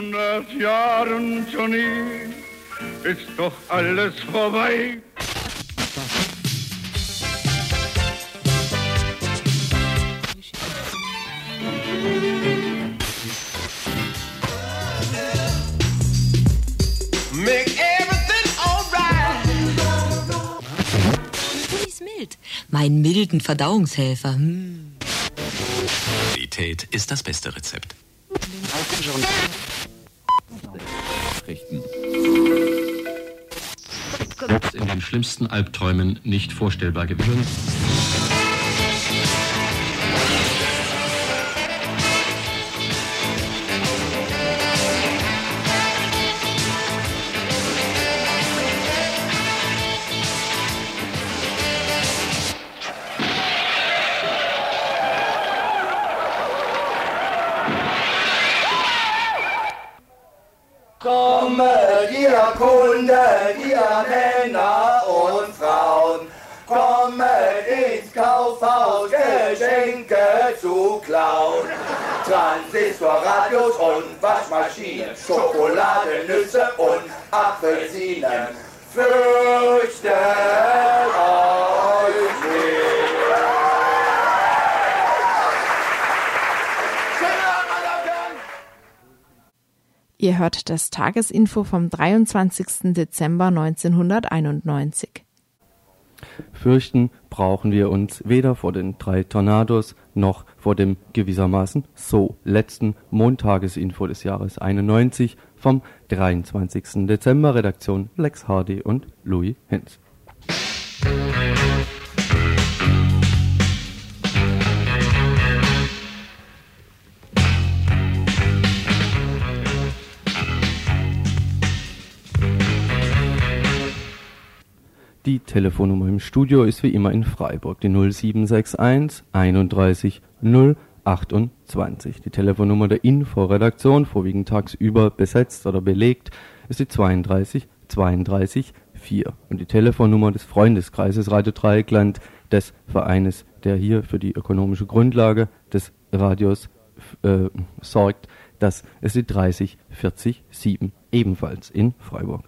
hundert Jahren, Johnny, ist doch alles vorbei. Make everything alright. Tullis mild. Mein milden Verdauungshelfer. Hm. Qualität ist das beste Rezept. Schlimmsten Albträumen nicht vorstellbar gewesen. Transistorradios und Waschmaschinen, Schokolade, Nüsse und Apfelsinen. Fürchtet euch nicht. Schönen Abend, meine Damen und Herren. Ihr hört das Tagesinfo vom 23. Dezember 1991. Fürchten brauchen wir uns weder vor den drei Tornados noch vor dem gewissermaßen so letzten Montagesinfo des Jahres 91 vom 23. Dezember. Redaktion Lex Hardy und Louis Hinz. Die Telefonnummer im Studio ist wie immer in Freiburg, die 0761 31 028. Die Telefonnummer der Inforedaktion, vorwiegend tagsüber besetzt oder belegt, ist die 32 32 4. Und die Telefonnummer des Freundeskreises Radio Dreieckland, des Vereines, der hier für die ökonomische Grundlage des Radios äh, sorgt, das ist die 30 40 7, ebenfalls in Freiburg.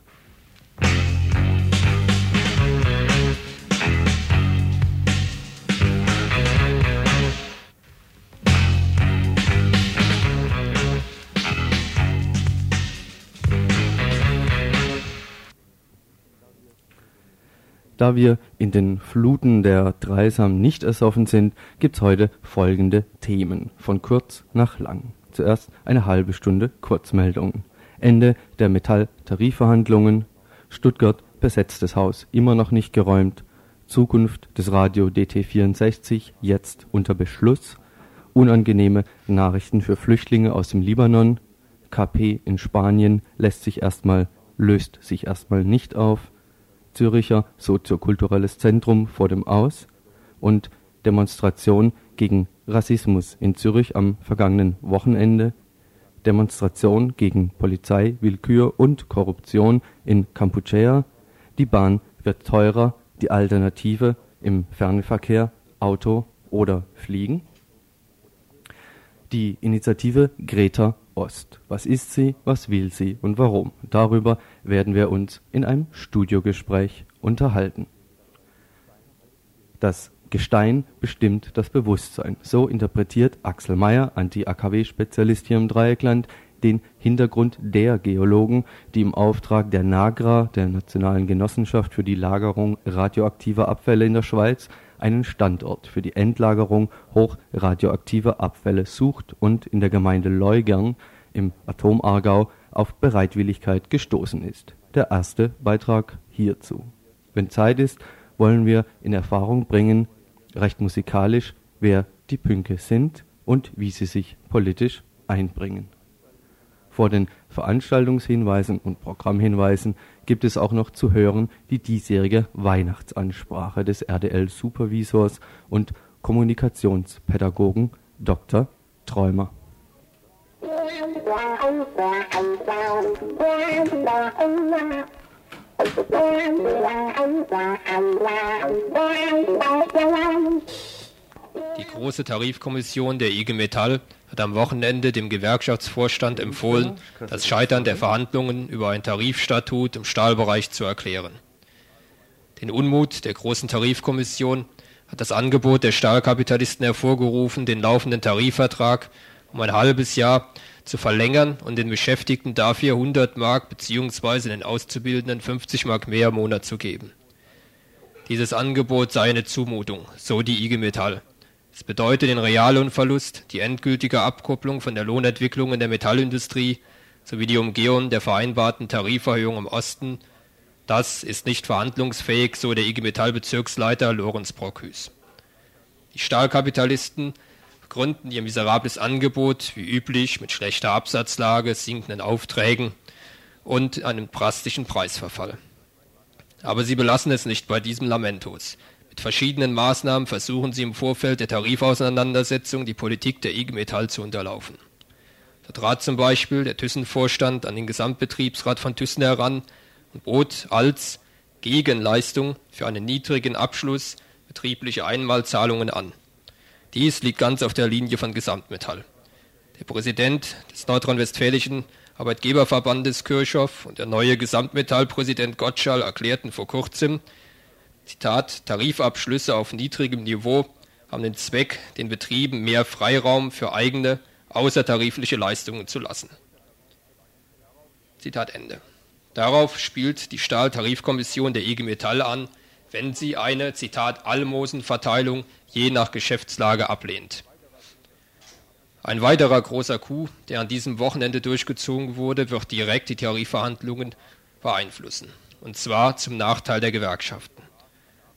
Da wir in den Fluten der Dreisam nicht ersoffen sind, gibt's heute folgende Themen, von kurz nach lang. Zuerst eine halbe Stunde Kurzmeldungen. Ende der Metalltarifverhandlungen. Stuttgart besetztes Haus, immer noch nicht geräumt. Zukunft des Radio DT64, jetzt unter Beschluss. Unangenehme Nachrichten für Flüchtlinge aus dem Libanon. KP in Spanien lässt sich erstmal, löst sich erstmal nicht auf. Züricher soziokulturelles Zentrum vor dem Aus und Demonstration gegen Rassismus in Zürich am vergangenen Wochenende, Demonstration gegen Polizei, Willkür und Korruption in Kampuchea, die Bahn wird teurer, die Alternative im Fernverkehr, Auto oder Fliegen. Die Initiative Greta Ost. Was ist sie, was will sie und warum? Darüber werden wir uns in einem Studiogespräch unterhalten. Das Gestein bestimmt das Bewusstsein. So interpretiert Axel Mayer, Anti-AKW-Spezialist hier im Dreieckland, den Hintergrund der Geologen, die im Auftrag der NAGRA, der Nationalen Genossenschaft für die Lagerung radioaktiver Abfälle in der Schweiz, einen Standort für die Endlagerung hochradioaktiver Abfälle sucht und in der Gemeinde Leugern im Atomargau auf Bereitwilligkeit gestoßen ist. Der erste Beitrag hierzu. Wenn Zeit ist, wollen wir in Erfahrung bringen, recht musikalisch, wer die Pünke sind und wie sie sich politisch einbringen. Vor den Veranstaltungshinweisen und Programmhinweisen gibt es auch noch zu hören die diesjährige Weihnachtsansprache des RDL-Supervisors und Kommunikationspädagogen Dr. Träumer. Die große Tarifkommission der IG Metall hat am Wochenende dem Gewerkschaftsvorstand empfohlen, das Scheitern der Verhandlungen über ein Tarifstatut im Stahlbereich zu erklären. Den Unmut der großen Tarifkommission hat das Angebot der Stahlkapitalisten hervorgerufen, den laufenden Tarifvertrag um ein halbes Jahr zu verlängern und den Beschäftigten dafür 100 Mark bzw. den Auszubildenden 50 Mark mehr im Monat zu geben. Dieses Angebot sei eine Zumutung, so die IG Metall. Es bedeutet den Reallohnverlust, die endgültige Abkopplung von der Lohnentwicklung in der Metallindustrie sowie die Umgehung der vereinbarten Tariferhöhung im Osten. Das ist nicht verhandlungsfähig, so der IG Metall Bezirksleiter Lorenz Brockhüs. Die Stahlkapitalisten begründen ihr miserables Angebot wie üblich mit schlechter Absatzlage, sinkenden Aufträgen und einem drastischen Preisverfall. Aber sie belassen es nicht bei diesem Lamentus. Mit verschiedenen Maßnahmen versuchen sie im Vorfeld der Tarifauseinandersetzung die Politik der IG Metall zu unterlaufen. Da trat zum Beispiel der Thyssen-Vorstand an den Gesamtbetriebsrat von Thyssen heran und bot als Gegenleistung für einen niedrigen Abschluss betriebliche Einmalzahlungen an. Dies liegt ganz auf der Linie von Gesamtmetall. Der Präsident des nordrhein-westfälischen Arbeitgeberverbandes Kirchhoff und der neue Gesamtmetallpräsident Gottschall erklärten vor kurzem, Zitat, Tarifabschlüsse auf niedrigem Niveau haben den Zweck, den Betrieben mehr Freiraum für eigene außertarifliche Leistungen zu lassen. Zitat Ende. Darauf spielt die Stahltarifkommission der IG Metall an, wenn sie eine, Zitat, Almosenverteilung je nach Geschäftslage ablehnt. Ein weiterer großer Coup, der an diesem Wochenende durchgezogen wurde, wird direkt die Tarifverhandlungen beeinflussen. Und zwar zum Nachteil der Gewerkschaften.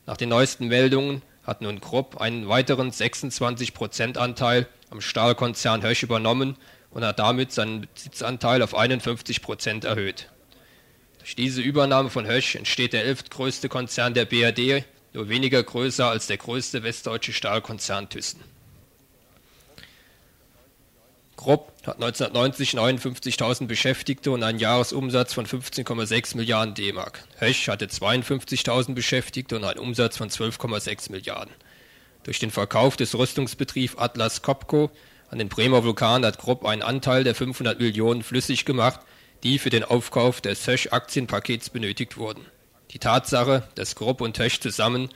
Nach den neuesten Meldungen hat nun Krupp einen weiteren 26-Prozent-Anteil am Stahlkonzern Hösch übernommen und hat damit seinen Besitzanteil auf 51 Prozent erhöht. Durch diese Übernahme von Hösch entsteht der elftgrößte Konzern der BRD, nur weniger größer als der größte westdeutsche Stahlkonzern Thyssen. Krupp hat 1990 59.000 Beschäftigte und einen Jahresumsatz von 15,6 Milliarden D-Mark. Hösch hatte 52.000 Beschäftigte und einen Umsatz von 12,6 Milliarden. Durch den Verkauf des Rüstungsbetriebs Atlas Copco an den Bremer Vulkan hat Krupp einen Anteil der 500 Millionen flüssig gemacht, die für den Aufkauf des Hösch-Aktienpakets benötigt wurden. Die Tatsache, dass Krupp und Hösch zusammen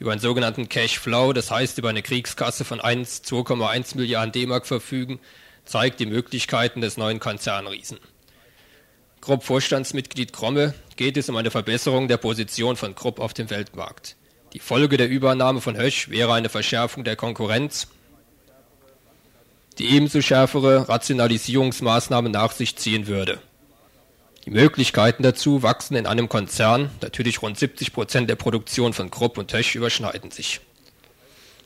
über einen sogenannten Cash Flow, das heißt über eine Kriegskasse von 2,1 Milliarden D-Mark verfügen, zeigt die Möglichkeiten des neuen Konzernriesen. Krupp Vorstandsmitglied Kromme geht es um eine Verbesserung der Position von Krupp auf dem Weltmarkt. Die Folge der Übernahme von Hösch wäre eine Verschärfung der Konkurrenz, die ebenso schärfere Rationalisierungsmaßnahmen nach sich ziehen würde. Die Möglichkeiten dazu wachsen in einem Konzern, natürlich rund 70 Prozent der Produktion von Krupp und Hösch überschneiden sich.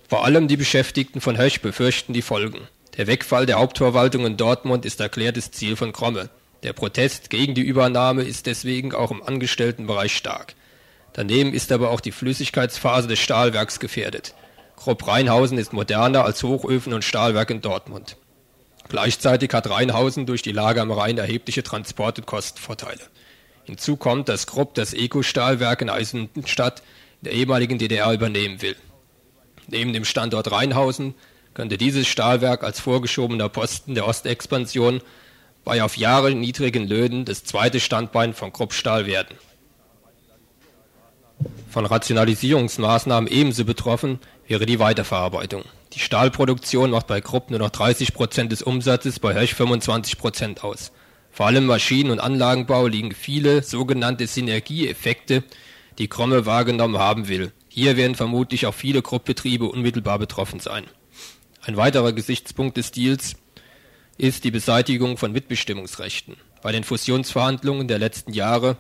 Vor allem die Beschäftigten von Hösch befürchten die Folgen. Der Wegfall der Hauptverwaltung in Dortmund ist erklärtes Ziel von Kromme. Der Protest gegen die Übernahme ist deswegen auch im Angestelltenbereich stark. Daneben ist aber auch die Flüssigkeitsphase des Stahlwerks gefährdet. Krupp Rheinhausen ist moderner als Hochöfen und Stahlwerk in Dortmund. Gleichzeitig hat Rheinhausen durch die Lage am Rhein erhebliche Transport- und Kostenvorteile. Hinzu kommt, dass Krupp das Eco-Stahlwerk in Eisenstadt der ehemaligen DDR übernehmen will. Neben dem Standort Rheinhausen könnte dieses Stahlwerk als vorgeschobener Posten der Ostexpansion bei auf Jahre niedrigen Löhnen das zweite Standbein von Kruppstahl werden. Von Rationalisierungsmaßnahmen ebenso betroffen wäre die Weiterverarbeitung. Die Stahlproduktion macht bei Krupp nur noch 30 Prozent des Umsatzes, bei Höch 25 Prozent aus. Vor allem Maschinen- und Anlagenbau liegen viele sogenannte Synergieeffekte, die Kromme wahrgenommen haben will. Hier werden vermutlich auch viele Kruppbetriebe unmittelbar betroffen sein. Ein weiterer Gesichtspunkt des Deals ist die Beseitigung von Mitbestimmungsrechten. Bei den Fusionsverhandlungen der letzten Jahre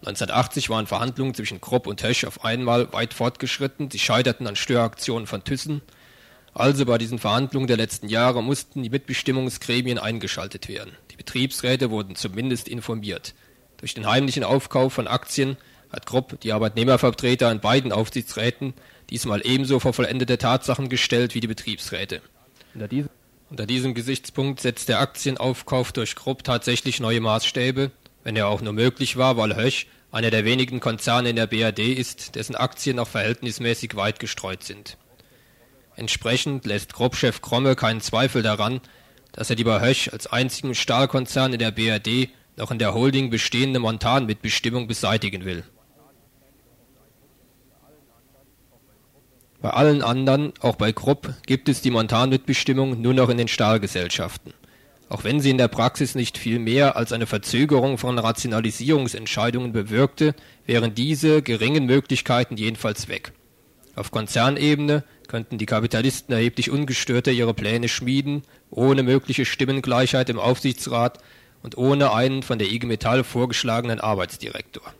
1980 waren Verhandlungen zwischen Krupp und Hösch auf einmal weit fortgeschritten. Sie scheiterten an Störaktionen von Thyssen. Also bei diesen Verhandlungen der letzten Jahre mussten die Mitbestimmungsgremien eingeschaltet werden. Die Betriebsräte wurden zumindest informiert. Durch den heimlichen Aufkauf von Aktien hat Krupp die Arbeitnehmervertreter in beiden Aufsichtsräten diesmal ebenso vor vollendete Tatsachen gestellt wie die Betriebsräte. Unter diesem, Gesichtspunkt setzt der Aktienaufkauf durch Krupp tatsächlich neue Maßstäbe, wenn er auch nur möglich war, weil Hösch einer der wenigen Konzerne in der BRD ist, dessen Aktien auch verhältnismäßig weit gestreut sind. Entsprechend lässt Grobchef Kromme keinen Zweifel daran, dass er die bei Höch als einzigen Stahlkonzern in der BRD noch in der Holding bestehende Montanmitbestimmung beseitigen will. Bei allen anderen, auch bei Krupp, gibt es die Montanmitbestimmung nur noch in den Stahlgesellschaften. Auch wenn sie in der Praxis nicht viel mehr als eine Verzögerung von Rationalisierungsentscheidungen bewirkte, wären diese geringen Möglichkeiten jedenfalls weg. Auf Konzernebene könnten die Kapitalisten erheblich ungestörter ihre Pläne schmieden, ohne mögliche Stimmengleichheit im Aufsichtsrat und ohne einen von der IG Metall vorgeschlagenen Arbeitsdirektor.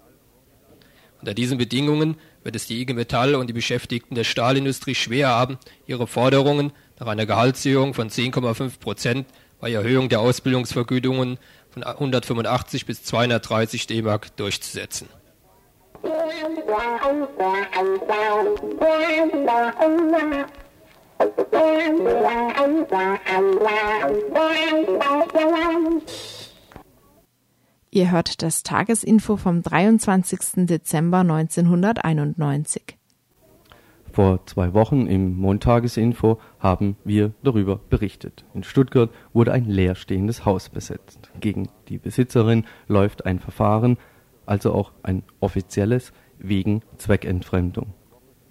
Unter diesen Bedingungen wird es die IG Metall und die Beschäftigten der Stahlindustrie schwer haben, ihre Forderungen nach einer Gehaltserhöhung von 10,5 Prozent bei Erhöhung der Ausbildungsvergütungen von 185 bis 230 D-Mark durchzusetzen. Ihr hört das Tagesinfo vom 23. Dezember 1991. Vor zwei Wochen im Montagesinfo haben wir darüber berichtet. In Stuttgart wurde ein leerstehendes Haus besetzt. Gegen die Besitzerin läuft ein Verfahren, also auch ein offizielles, wegen Zweckentfremdung.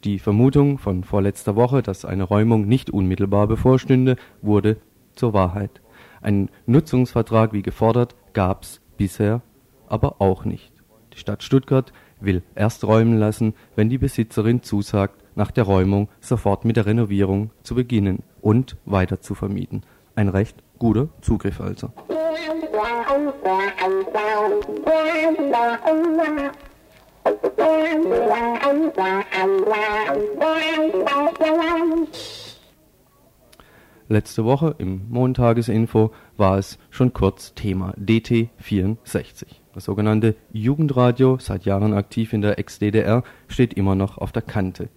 Die Vermutung von vorletzter Woche, dass eine Räumung nicht unmittelbar bevorstünde, wurde zur Wahrheit. Ein Nutzungsvertrag wie gefordert gab's bisher aber auch nicht. Die Stadt Stuttgart will erst räumen lassen, wenn die Besitzerin zusagt, nach der Räumung sofort mit der Renovierung zu beginnen und weiter zu vermieten. Ein recht guter Zugriff also. Letzte Woche im Montagesinfo war es schon kurz Thema DT64. Das sogenannte Jugendradio, seit Jahren aktiv in der Ex-DDR, steht immer noch auf der Kante.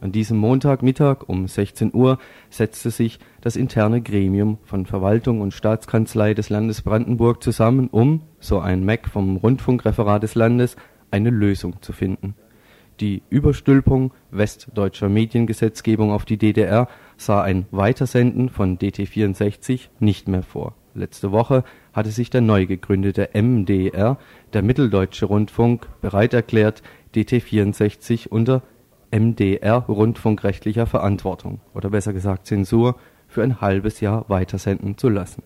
An diesem Montagmittag um 16 Uhr setzte sich das interne Gremium von Verwaltung und Staatskanzlei des Landes Brandenburg zusammen, um, so ein Mac vom Rundfunkreferat des Landes, eine Lösung zu finden. Die Überstülpung westdeutscher Mediengesetzgebung auf die DDR sah ein Weitersenden von DT64 nicht mehr vor. Letzte Woche hatte sich der neu gegründete MDR, der Mitteldeutsche Rundfunk, bereit erklärt, DT64 unter MDR rundfunkrechtlicher Verantwortung oder besser gesagt Zensur für ein halbes Jahr weitersenden zu lassen.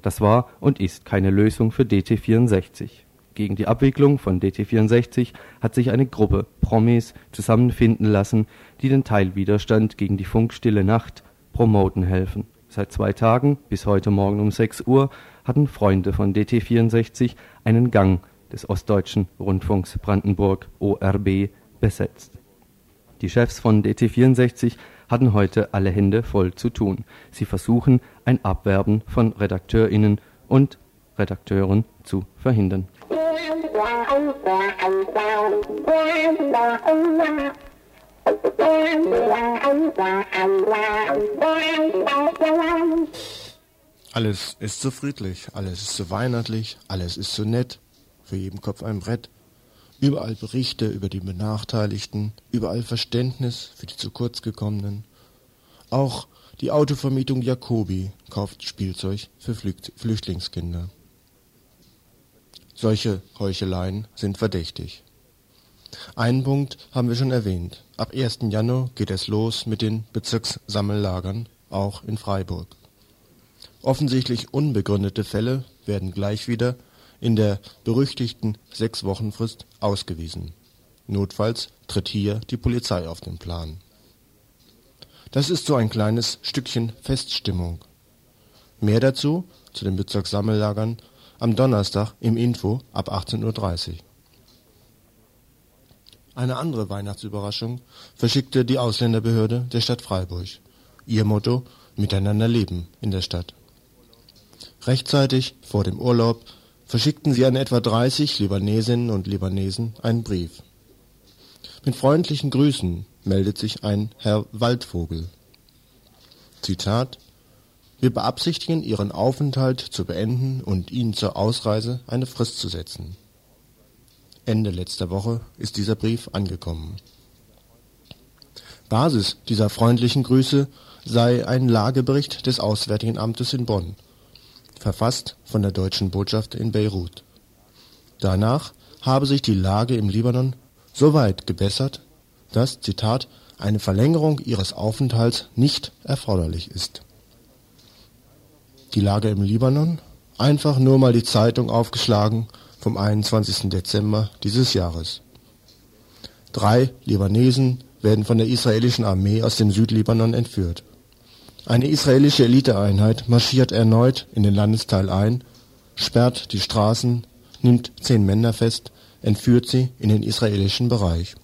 Das war und ist keine Lösung für DT64 gegen die Abwicklung von DT64 hat sich eine Gruppe Promis zusammenfinden lassen, die den Teilwiderstand gegen die Funkstille Nacht promoten helfen. Seit zwei Tagen bis heute Morgen um 6 Uhr hatten Freunde von DT64 einen Gang des Ostdeutschen Rundfunks Brandenburg ORB besetzt. Die Chefs von DT64 hatten heute alle Hände voll zu tun. Sie versuchen, ein Abwerben von RedakteurInnen und Redakteuren zu verhindern. Alles ist so friedlich, alles ist so weihnachtlich, alles ist so nett, für jeden Kopf ein Brett. Überall Berichte über die Benachteiligten, überall Verständnis für die zu kurz gekommenen. Auch die Autovermietung Jacobi kauft Spielzeug für Flüchtlingskinder. Solche Heucheleien sind verdächtig. Einen Punkt haben wir schon erwähnt. Ab 1. Januar geht es los mit den Bezirkssammellagern, auch in Freiburg. Offensichtlich unbegründete Fälle werden gleich wieder in der berüchtigten Sechs-Wochen-Frist ausgewiesen. Notfalls tritt hier die Polizei auf den Plan. Das ist so ein kleines Stückchen Feststimmung. Mehr dazu, zu den Bezirkssammellagern, am Donnerstag im Info ab 18.30 Uhr. Eine andere Weihnachtsüberraschung verschickte die Ausländerbehörde der Stadt Freiburg. Ihr Motto Miteinander leben in der Stadt. Rechtzeitig vor dem Urlaub verschickten sie an etwa 30 Libanesinnen und Libanesen einen Brief. Mit freundlichen Grüßen meldet sich ein Herr Waldvogel. Zitat wir beabsichtigen, Ihren Aufenthalt zu beenden und Ihnen zur Ausreise eine Frist zu setzen. Ende letzter Woche ist dieser Brief angekommen. Basis dieser freundlichen Grüße sei ein Lagebericht des Auswärtigen Amtes in Bonn, verfasst von der deutschen Botschaft in Beirut. Danach habe sich die Lage im Libanon so weit gebessert, dass, Zitat, eine Verlängerung ihres Aufenthalts nicht erforderlich ist. Die Lage im Libanon? Einfach nur mal die Zeitung aufgeschlagen vom 21. Dezember dieses Jahres. Drei Libanesen werden von der israelischen Armee aus dem Südlibanon entführt. Eine israelische Eliteeinheit marschiert erneut in den Landesteil ein, sperrt die Straßen, nimmt zehn Männer fest, entführt sie in den israelischen Bereich.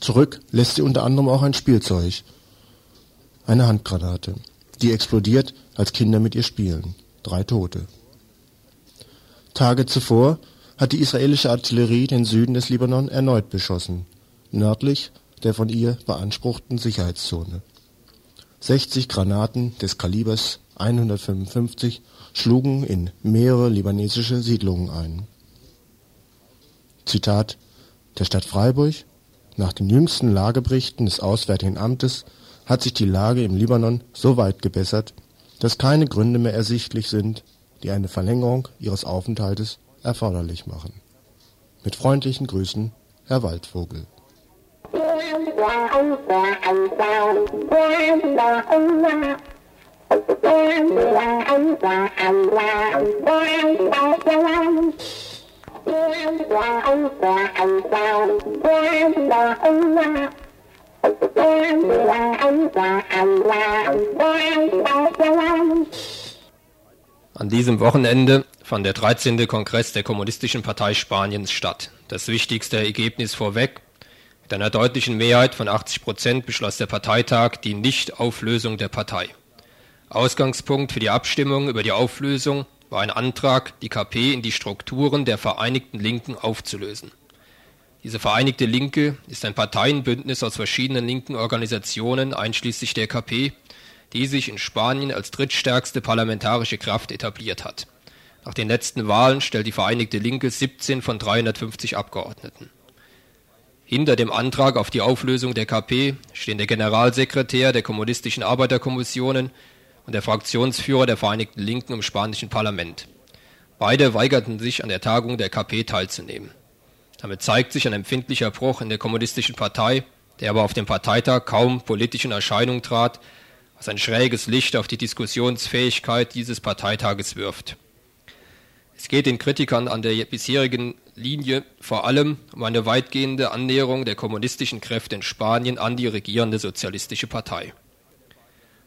Zurück lässt sie unter anderem auch ein Spielzeug, eine Handgranate. Die explodiert, als Kinder mit ihr spielen. Drei Tote. Tage zuvor hat die israelische Artillerie den Süden des Libanon erneut beschossen, nördlich der von ihr beanspruchten Sicherheitszone. 60 Granaten des Kalibers 155 schlugen in mehrere libanesische Siedlungen ein. Zitat der Stadt Freiburg Nach den jüngsten Lageberichten des Auswärtigen Amtes hat sich die Lage im Libanon so weit gebessert, dass keine Gründe mehr ersichtlich sind, die eine Verlängerung ihres Aufenthaltes erforderlich machen. Mit freundlichen Grüßen, Herr Waldvogel. An diesem Wochenende fand der 13. Kongress der Kommunistischen Partei Spaniens statt. Das wichtigste Ergebnis vorweg. Mit einer deutlichen Mehrheit von 80 Prozent beschloss der Parteitag die Nichtauflösung der Partei. Ausgangspunkt für die Abstimmung über die Auflösung war ein Antrag, die KP in die Strukturen der Vereinigten Linken aufzulösen. Diese Vereinigte Linke ist ein Parteienbündnis aus verschiedenen linken Organisationen, einschließlich der KP, die sich in Spanien als drittstärkste parlamentarische Kraft etabliert hat. Nach den letzten Wahlen stellt die Vereinigte Linke 17 von 350 Abgeordneten. Hinter dem Antrag auf die Auflösung der KP stehen der Generalsekretär der Kommunistischen Arbeiterkommissionen und der Fraktionsführer der Vereinigten Linken im spanischen Parlament. Beide weigerten sich an der Tagung der KP teilzunehmen. Damit zeigt sich ein empfindlicher Bruch in der kommunistischen Partei, der aber auf dem Parteitag kaum politisch in Erscheinung trat, was ein schräges Licht auf die Diskussionsfähigkeit dieses Parteitages wirft. Es geht den Kritikern an der bisherigen Linie vor allem um eine weitgehende Annäherung der kommunistischen Kräfte in Spanien an die regierende sozialistische Partei.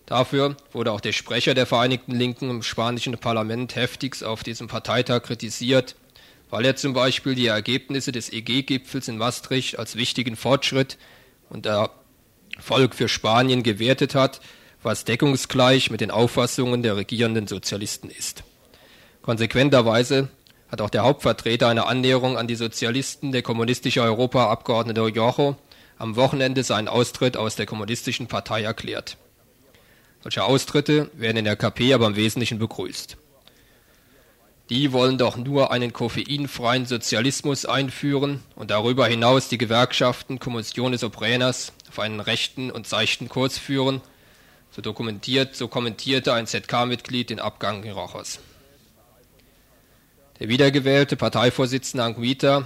Dafür wurde auch der Sprecher der Vereinigten Linken im spanischen Parlament heftigst auf diesem Parteitag kritisiert, weil er zum Beispiel die Ergebnisse des EG-Gipfels in Maastricht als wichtigen Fortschritt und Erfolg für Spanien gewertet hat, was deckungsgleich mit den Auffassungen der regierenden Sozialisten ist. Konsequenterweise hat auch der Hauptvertreter einer Annäherung an die Sozialisten, der kommunistische Europaabgeordnete Jocho, am Wochenende seinen Austritt aus der kommunistischen Partei erklärt. Solche Austritte werden in der KP aber im Wesentlichen begrüßt. Die wollen doch nur einen koffeinfreien Sozialismus einführen und darüber hinaus die Gewerkschaften Commissiones Obreras auf einen rechten und seichten Kurs führen, so dokumentiert, so kommentierte ein ZK-Mitglied den Abgang Rochers. Der wiedergewählte Parteivorsitzende Anguita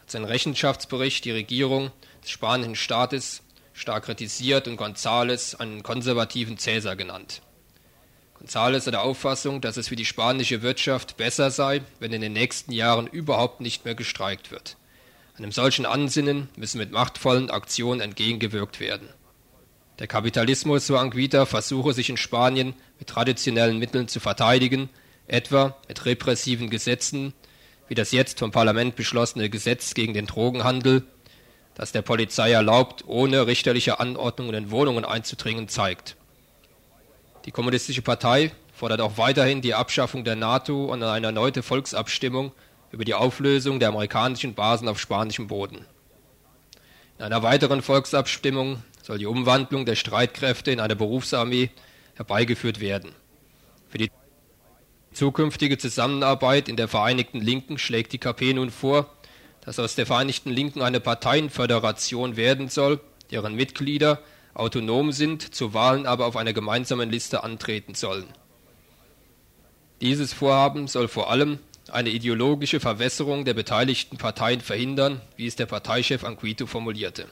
hat seinen Rechenschaftsbericht die Regierung des spanischen Staates stark kritisiert und González einen konservativen Cäsar genannt. González hat der Auffassung, dass es für die spanische Wirtschaft besser sei, wenn in den nächsten Jahren überhaupt nicht mehr gestreikt wird. Einem solchen Ansinnen müssen mit machtvollen Aktionen entgegengewirkt werden. Der Kapitalismus, so Anguita, versuche sich in Spanien mit traditionellen Mitteln zu verteidigen, etwa mit repressiven Gesetzen, wie das jetzt vom Parlament beschlossene Gesetz gegen den Drogenhandel das der Polizei erlaubt, ohne richterliche Anordnungen in Wohnungen einzudringen, zeigt. Die Kommunistische Partei fordert auch weiterhin die Abschaffung der NATO und eine erneute Volksabstimmung über die Auflösung der amerikanischen Basen auf spanischem Boden. In einer weiteren Volksabstimmung soll die Umwandlung der Streitkräfte in eine Berufsarmee herbeigeführt werden. Für die zukünftige Zusammenarbeit in der Vereinigten Linken schlägt die KP nun vor, dass aus der Vereinigten Linken eine Parteienföderation werden soll, deren Mitglieder autonom sind, zu Wahlen aber auf einer gemeinsamen Liste antreten sollen. Dieses Vorhaben soll vor allem eine ideologische Verwässerung der beteiligten Parteien verhindern, wie es der Parteichef Anquito formulierte.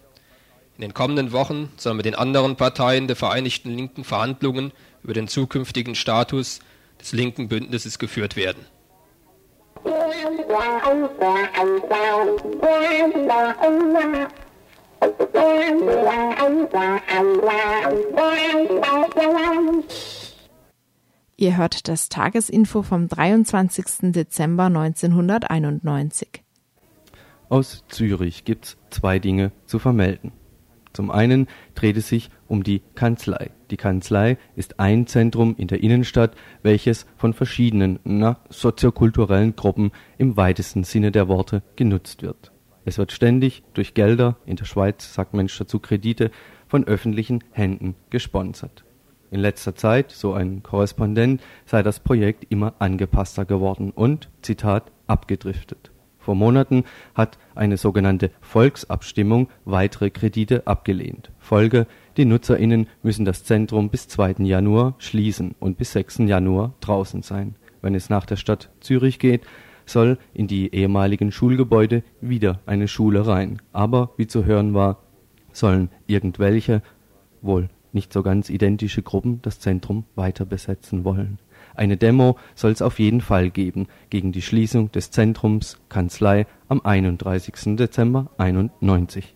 In den kommenden Wochen soll mit den anderen Parteien der Vereinigten Linken Verhandlungen über den zukünftigen Status des linken Bündnisses geführt werden. Ihr hört das Tagesinfo vom 23. Dezember 1991. Aus Zürich gibt's zwei Dinge zu vermelden. Zum einen dreht es sich um die Kanzlei. Die Kanzlei ist ein Zentrum in der Innenstadt, welches von verschiedenen na, soziokulturellen Gruppen im weitesten Sinne der Worte genutzt wird. Es wird ständig durch Gelder, in der Schweiz sagt Mensch dazu Kredite, von öffentlichen Händen gesponsert. In letzter Zeit, so ein Korrespondent, sei das Projekt immer angepasster geworden und, Zitat, abgedriftet. Vor Monaten hat eine sogenannte Volksabstimmung weitere Kredite abgelehnt. Folge, die NutzerInnen müssen das Zentrum bis 2. Januar schließen und bis 6. Januar draußen sein. Wenn es nach der Stadt Zürich geht, soll in die ehemaligen Schulgebäude wieder eine Schule rein. Aber, wie zu hören war, sollen irgendwelche, wohl nicht so ganz identische Gruppen das Zentrum weiter besetzen wollen. Eine Demo soll es auf jeden Fall geben gegen die Schließung des Zentrums Kanzlei am 31. Dezember 91.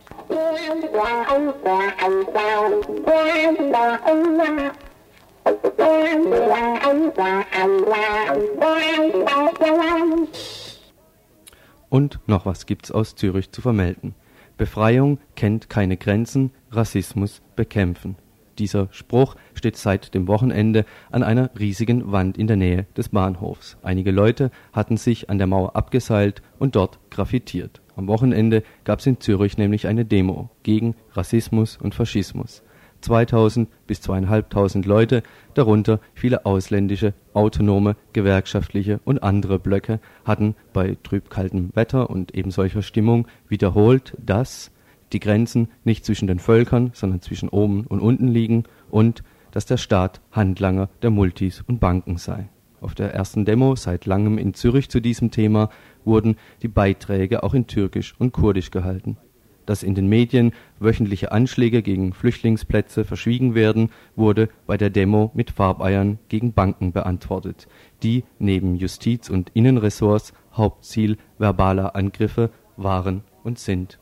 Und noch was gibt's aus Zürich zu vermelden. Befreiung kennt keine Grenzen, Rassismus bekämpfen. Dieser Spruch steht seit dem Wochenende an einer riesigen Wand in der Nähe des Bahnhofs. Einige Leute hatten sich an der Mauer abgeseilt und dort graffitiert. Am Wochenende gab es in Zürich nämlich eine Demo gegen Rassismus und Faschismus. 2000 bis zweieinhalbtausend Leute, darunter viele ausländische, autonome, gewerkschaftliche und andere Blöcke, hatten bei trübkaltem Wetter und eben solcher Stimmung wiederholt, dass die Grenzen nicht zwischen den Völkern, sondern zwischen oben und unten liegen und dass der Staat Handlanger der Multis und Banken sei. Auf der ersten Demo seit langem in Zürich zu diesem Thema wurden die Beiträge auch in Türkisch und Kurdisch gehalten. Dass in den Medien wöchentliche Anschläge gegen Flüchtlingsplätze verschwiegen werden, wurde bei der Demo mit Farbeiern gegen Banken beantwortet, die neben Justiz- und Innenressorts Hauptziel verbaler Angriffe waren und sind.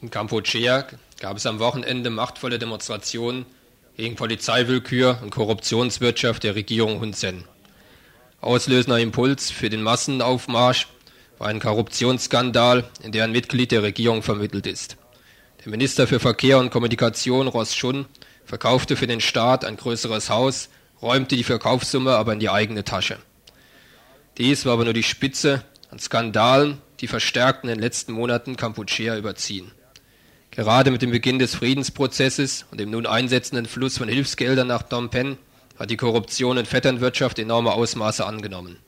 In Kampuchea gab es am Wochenende machtvolle Demonstrationen gegen Polizeiwillkür und Korruptionswirtschaft der Regierung Hun Sen. Auslösender Impuls für den Massenaufmarsch war ein Korruptionsskandal, in der ein Mitglied der Regierung vermittelt ist. Der Minister für Verkehr und Kommunikation, Ross Schun, verkaufte für den Staat ein größeres Haus, räumte die Verkaufssumme aber in die eigene Tasche. Dies war aber nur die Spitze an Skandalen, die verstärkt in den letzten Monaten Kampuchea überziehen. Gerade mit dem Beginn des Friedensprozesses und dem nun einsetzenden Fluss von Hilfsgeldern nach Phnom Penh hat die Korruption in Vetternwirtschaft enorme Ausmaße angenommen.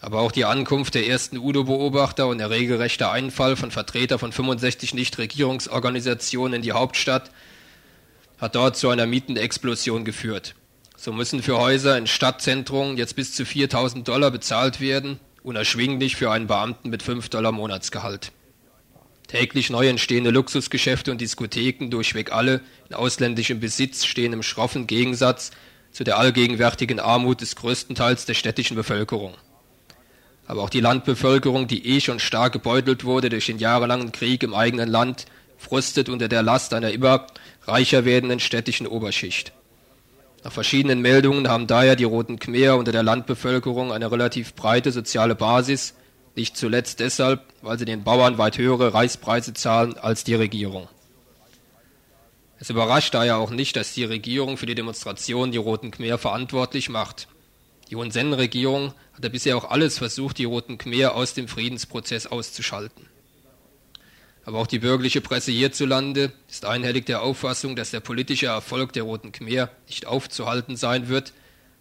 Aber auch die Ankunft der ersten UDO-Beobachter und der regelrechte Einfall von Vertretern von 65 Nichtregierungsorganisationen in die Hauptstadt hat dort zu einer Mietenexplosion geführt. So müssen für Häuser in Stadtzentren jetzt bis zu 4000 Dollar bezahlt werden, unerschwinglich für einen Beamten mit 5 Dollar Monatsgehalt. Täglich neu entstehende Luxusgeschäfte und Diskotheken, durchweg alle in ausländischem Besitz, stehen im schroffen Gegensatz zu der allgegenwärtigen Armut des größten Teils der städtischen Bevölkerung aber auch die Landbevölkerung, die eh schon stark gebeutelt wurde durch den jahrelangen Krieg im eigenen Land, frustet unter der Last einer immer reicher werdenden städtischen Oberschicht. Nach verschiedenen Meldungen haben daher die Roten Khmer unter der Landbevölkerung eine relativ breite soziale Basis, nicht zuletzt deshalb, weil sie den Bauern weit höhere Reispreise zahlen als die Regierung. Es überrascht daher auch nicht, dass die Regierung für die Demonstration die Roten Khmer verantwortlich macht. Die Hun Sen-Regierung hatte bisher auch alles versucht, die Roten Khmer aus dem Friedensprozess auszuschalten. Aber auch die bürgerliche Presse hierzulande ist einhellig der Auffassung, dass der politische Erfolg der Roten Khmer nicht aufzuhalten sein wird,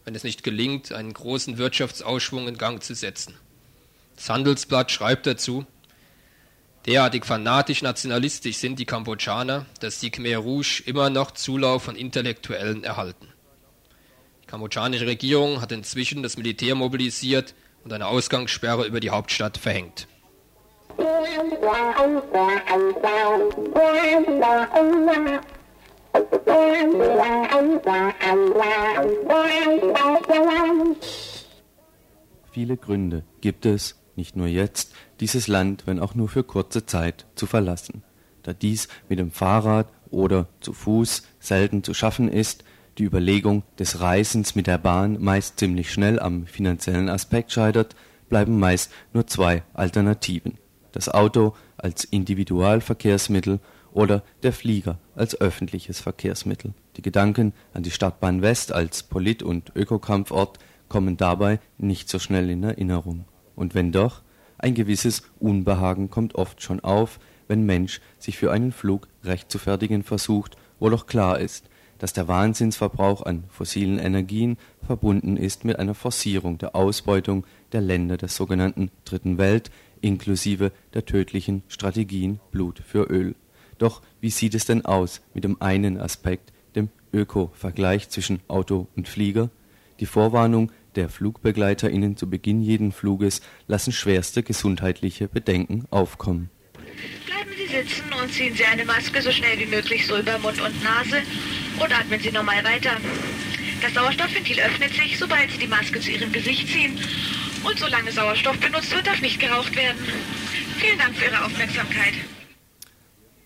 wenn es nicht gelingt, einen großen Wirtschaftsausschwung in Gang zu setzen. Das Handelsblatt schreibt dazu, derartig fanatisch nationalistisch sind die Kambodschaner, dass die Khmer Rouge immer noch Zulauf von Intellektuellen erhalten. Die kambodschanische Regierung hat inzwischen das Militär mobilisiert und eine Ausgangssperre über die Hauptstadt verhängt. Viele Gründe gibt es, nicht nur jetzt, dieses Land, wenn auch nur für kurze Zeit, zu verlassen. Da dies mit dem Fahrrad oder zu Fuß selten zu schaffen ist, die Überlegung des Reisens mit der Bahn meist ziemlich schnell am finanziellen Aspekt scheitert, bleiben meist nur zwei Alternativen. Das Auto als Individualverkehrsmittel oder der Flieger als öffentliches Verkehrsmittel. Die Gedanken an die Stadtbahn West als Polit- und Ökokampfort kommen dabei nicht so schnell in Erinnerung. Und wenn doch, ein gewisses Unbehagen kommt oft schon auf, wenn Mensch sich für einen Flug rechtfertigen versucht, wo doch klar ist, dass der Wahnsinnsverbrauch an fossilen Energien verbunden ist mit einer Forcierung der Ausbeutung der Länder der sogenannten Dritten Welt inklusive der tödlichen Strategien Blut für Öl. Doch wie sieht es denn aus mit dem einen Aspekt, dem Öko-Vergleich zwischen Auto und Flieger? Die Vorwarnung der FlugbegleiterInnen zu Beginn jeden Fluges lassen schwerste gesundheitliche Bedenken aufkommen. Bleiben Sie sitzen und ziehen Sie eine Maske so schnell wie möglich so über Mund und Nase und atmen Sie normal weiter. Das Sauerstoffventil öffnet sich, sobald Sie die Maske zu Ihrem Gesicht ziehen. Und solange Sauerstoff benutzt wird, darf nicht geraucht werden. Vielen Dank für Ihre Aufmerksamkeit.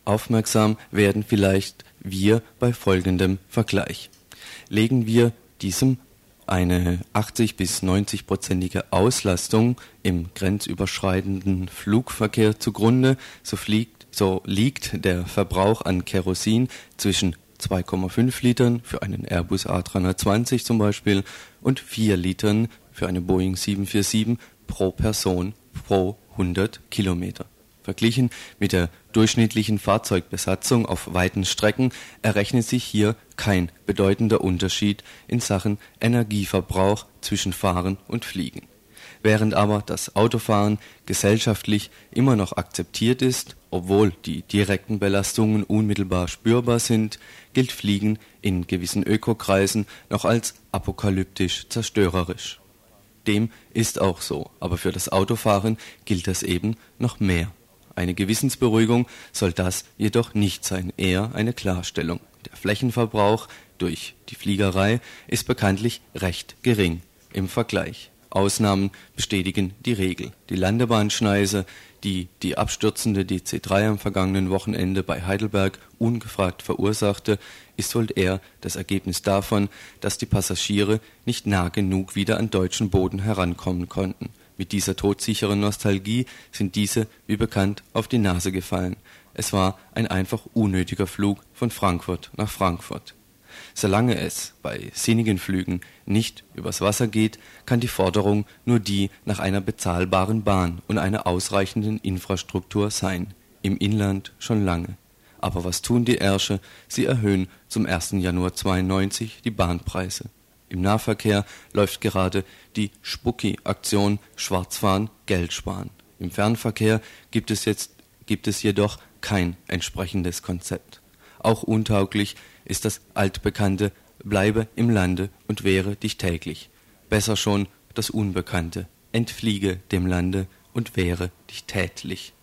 Aufmerksam werden vielleicht wir bei folgendem Vergleich. Legen wir diesem eine 80 bis 90 prozentige Auslastung im grenzüberschreitenden Flugverkehr zugrunde, so, fliegt, so liegt der Verbrauch an Kerosin zwischen 2,5 Litern für einen Airbus A320 zum Beispiel und 4 Litern für eine Boeing 747 pro Person pro 100 Kilometer. Verglichen mit der durchschnittlichen Fahrzeugbesatzung auf weiten Strecken errechnet sich hier kein bedeutender Unterschied in Sachen Energieverbrauch zwischen Fahren und Fliegen. Während aber das Autofahren gesellschaftlich immer noch akzeptiert ist, obwohl die direkten Belastungen unmittelbar spürbar sind, gilt Fliegen in gewissen Ökokreisen noch als apokalyptisch zerstörerisch. Dem ist auch so, aber für das Autofahren gilt das eben noch mehr. Eine Gewissensberuhigung soll das jedoch nicht sein, eher eine Klarstellung. Der Flächenverbrauch durch die Fliegerei ist bekanntlich recht gering im Vergleich. Ausnahmen bestätigen die Regel. Die Landebahnschneise, die die abstürzende DC-3 am vergangenen Wochenende bei Heidelberg ungefragt verursachte, ist wohl eher das Ergebnis davon, dass die Passagiere nicht nah genug wieder an deutschen Boden herankommen konnten. Mit dieser todsicheren Nostalgie sind diese, wie bekannt, auf die Nase gefallen. Es war ein einfach unnötiger Flug von Frankfurt nach Frankfurt. Solange es bei sinnigen Flügen nicht übers Wasser geht, kann die Forderung nur die nach einer bezahlbaren Bahn und einer ausreichenden Infrastruktur sein. Im Inland schon lange. Aber was tun die Ärsche? Sie erhöhen zum 1. Januar 92 die Bahnpreise. Im Nahverkehr läuft gerade die Spucki-Aktion Schwarzfahren, Geld sparen. Im Fernverkehr gibt es jetzt gibt es jedoch kein entsprechendes Konzept. Auch untauglich ist das altbekannte Bleibe im Lande und wehre dich täglich. Besser schon das Unbekannte. Entfliege dem Lande und wehre dich tätlich.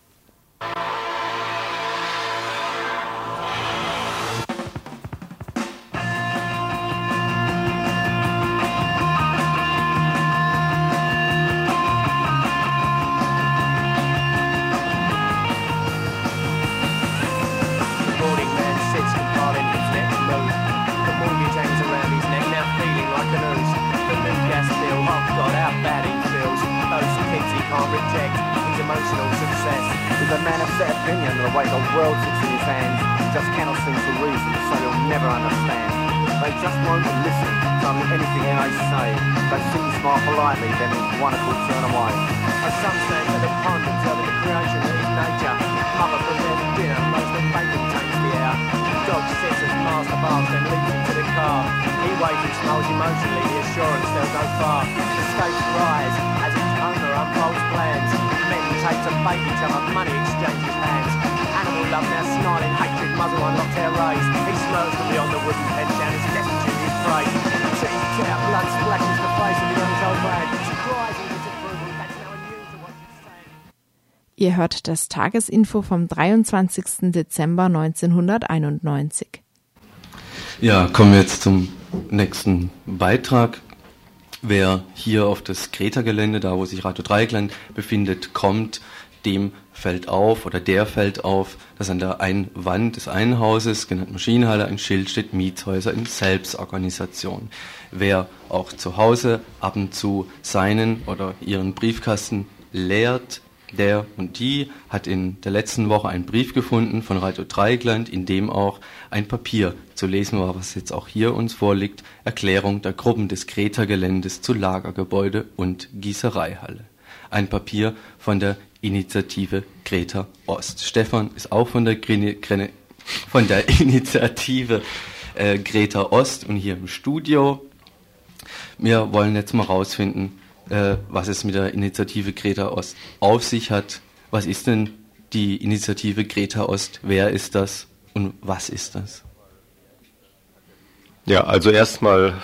Bait each other, money exchanges hands. Animal love now snarling, hatred muzzle unlocked their rays. He smirks from beyond the wooden pen down his destitute his prey. Teeth out, blood splashes the face of the young old man. She cries in disapproval, that's now immune to what she's saying. Ihr hört das Tagesinfo vom 23. Dezember 1991. Ja, kommen wir jetzt zum nächsten Beitrag. Wer hier auf das Kreta-Gelände, da wo sich Radio Dreieckland befindet, kommt, dem fällt auf oder der fällt auf, dass an der einen Wand des einen Hauses, genannt Maschinenhalle, ein Schild steht Mietshäuser in Selbstorganisation. Wer auch zu Hause ab und zu seinen oder ihren Briefkasten leert, der und die hat in der letzten Woche einen Brief gefunden von Radio Dreieckland, in dem auch ein Papier zu lesen war, was jetzt auch hier uns vorliegt, Erklärung der Gruppen des Kreta-Geländes zu Lagergebäude und Gießereihalle. Ein Papier von der Initiative Greta Ost. Stefan ist auch von der, Grine, Grine, von der Initiative äh, Greta Ost und hier im Studio. Wir wollen jetzt mal rausfinden, äh, was es mit der Initiative Greta Ost auf sich hat. Was ist denn die Initiative Greta Ost? Wer ist das und was ist das? Ja, also erstmal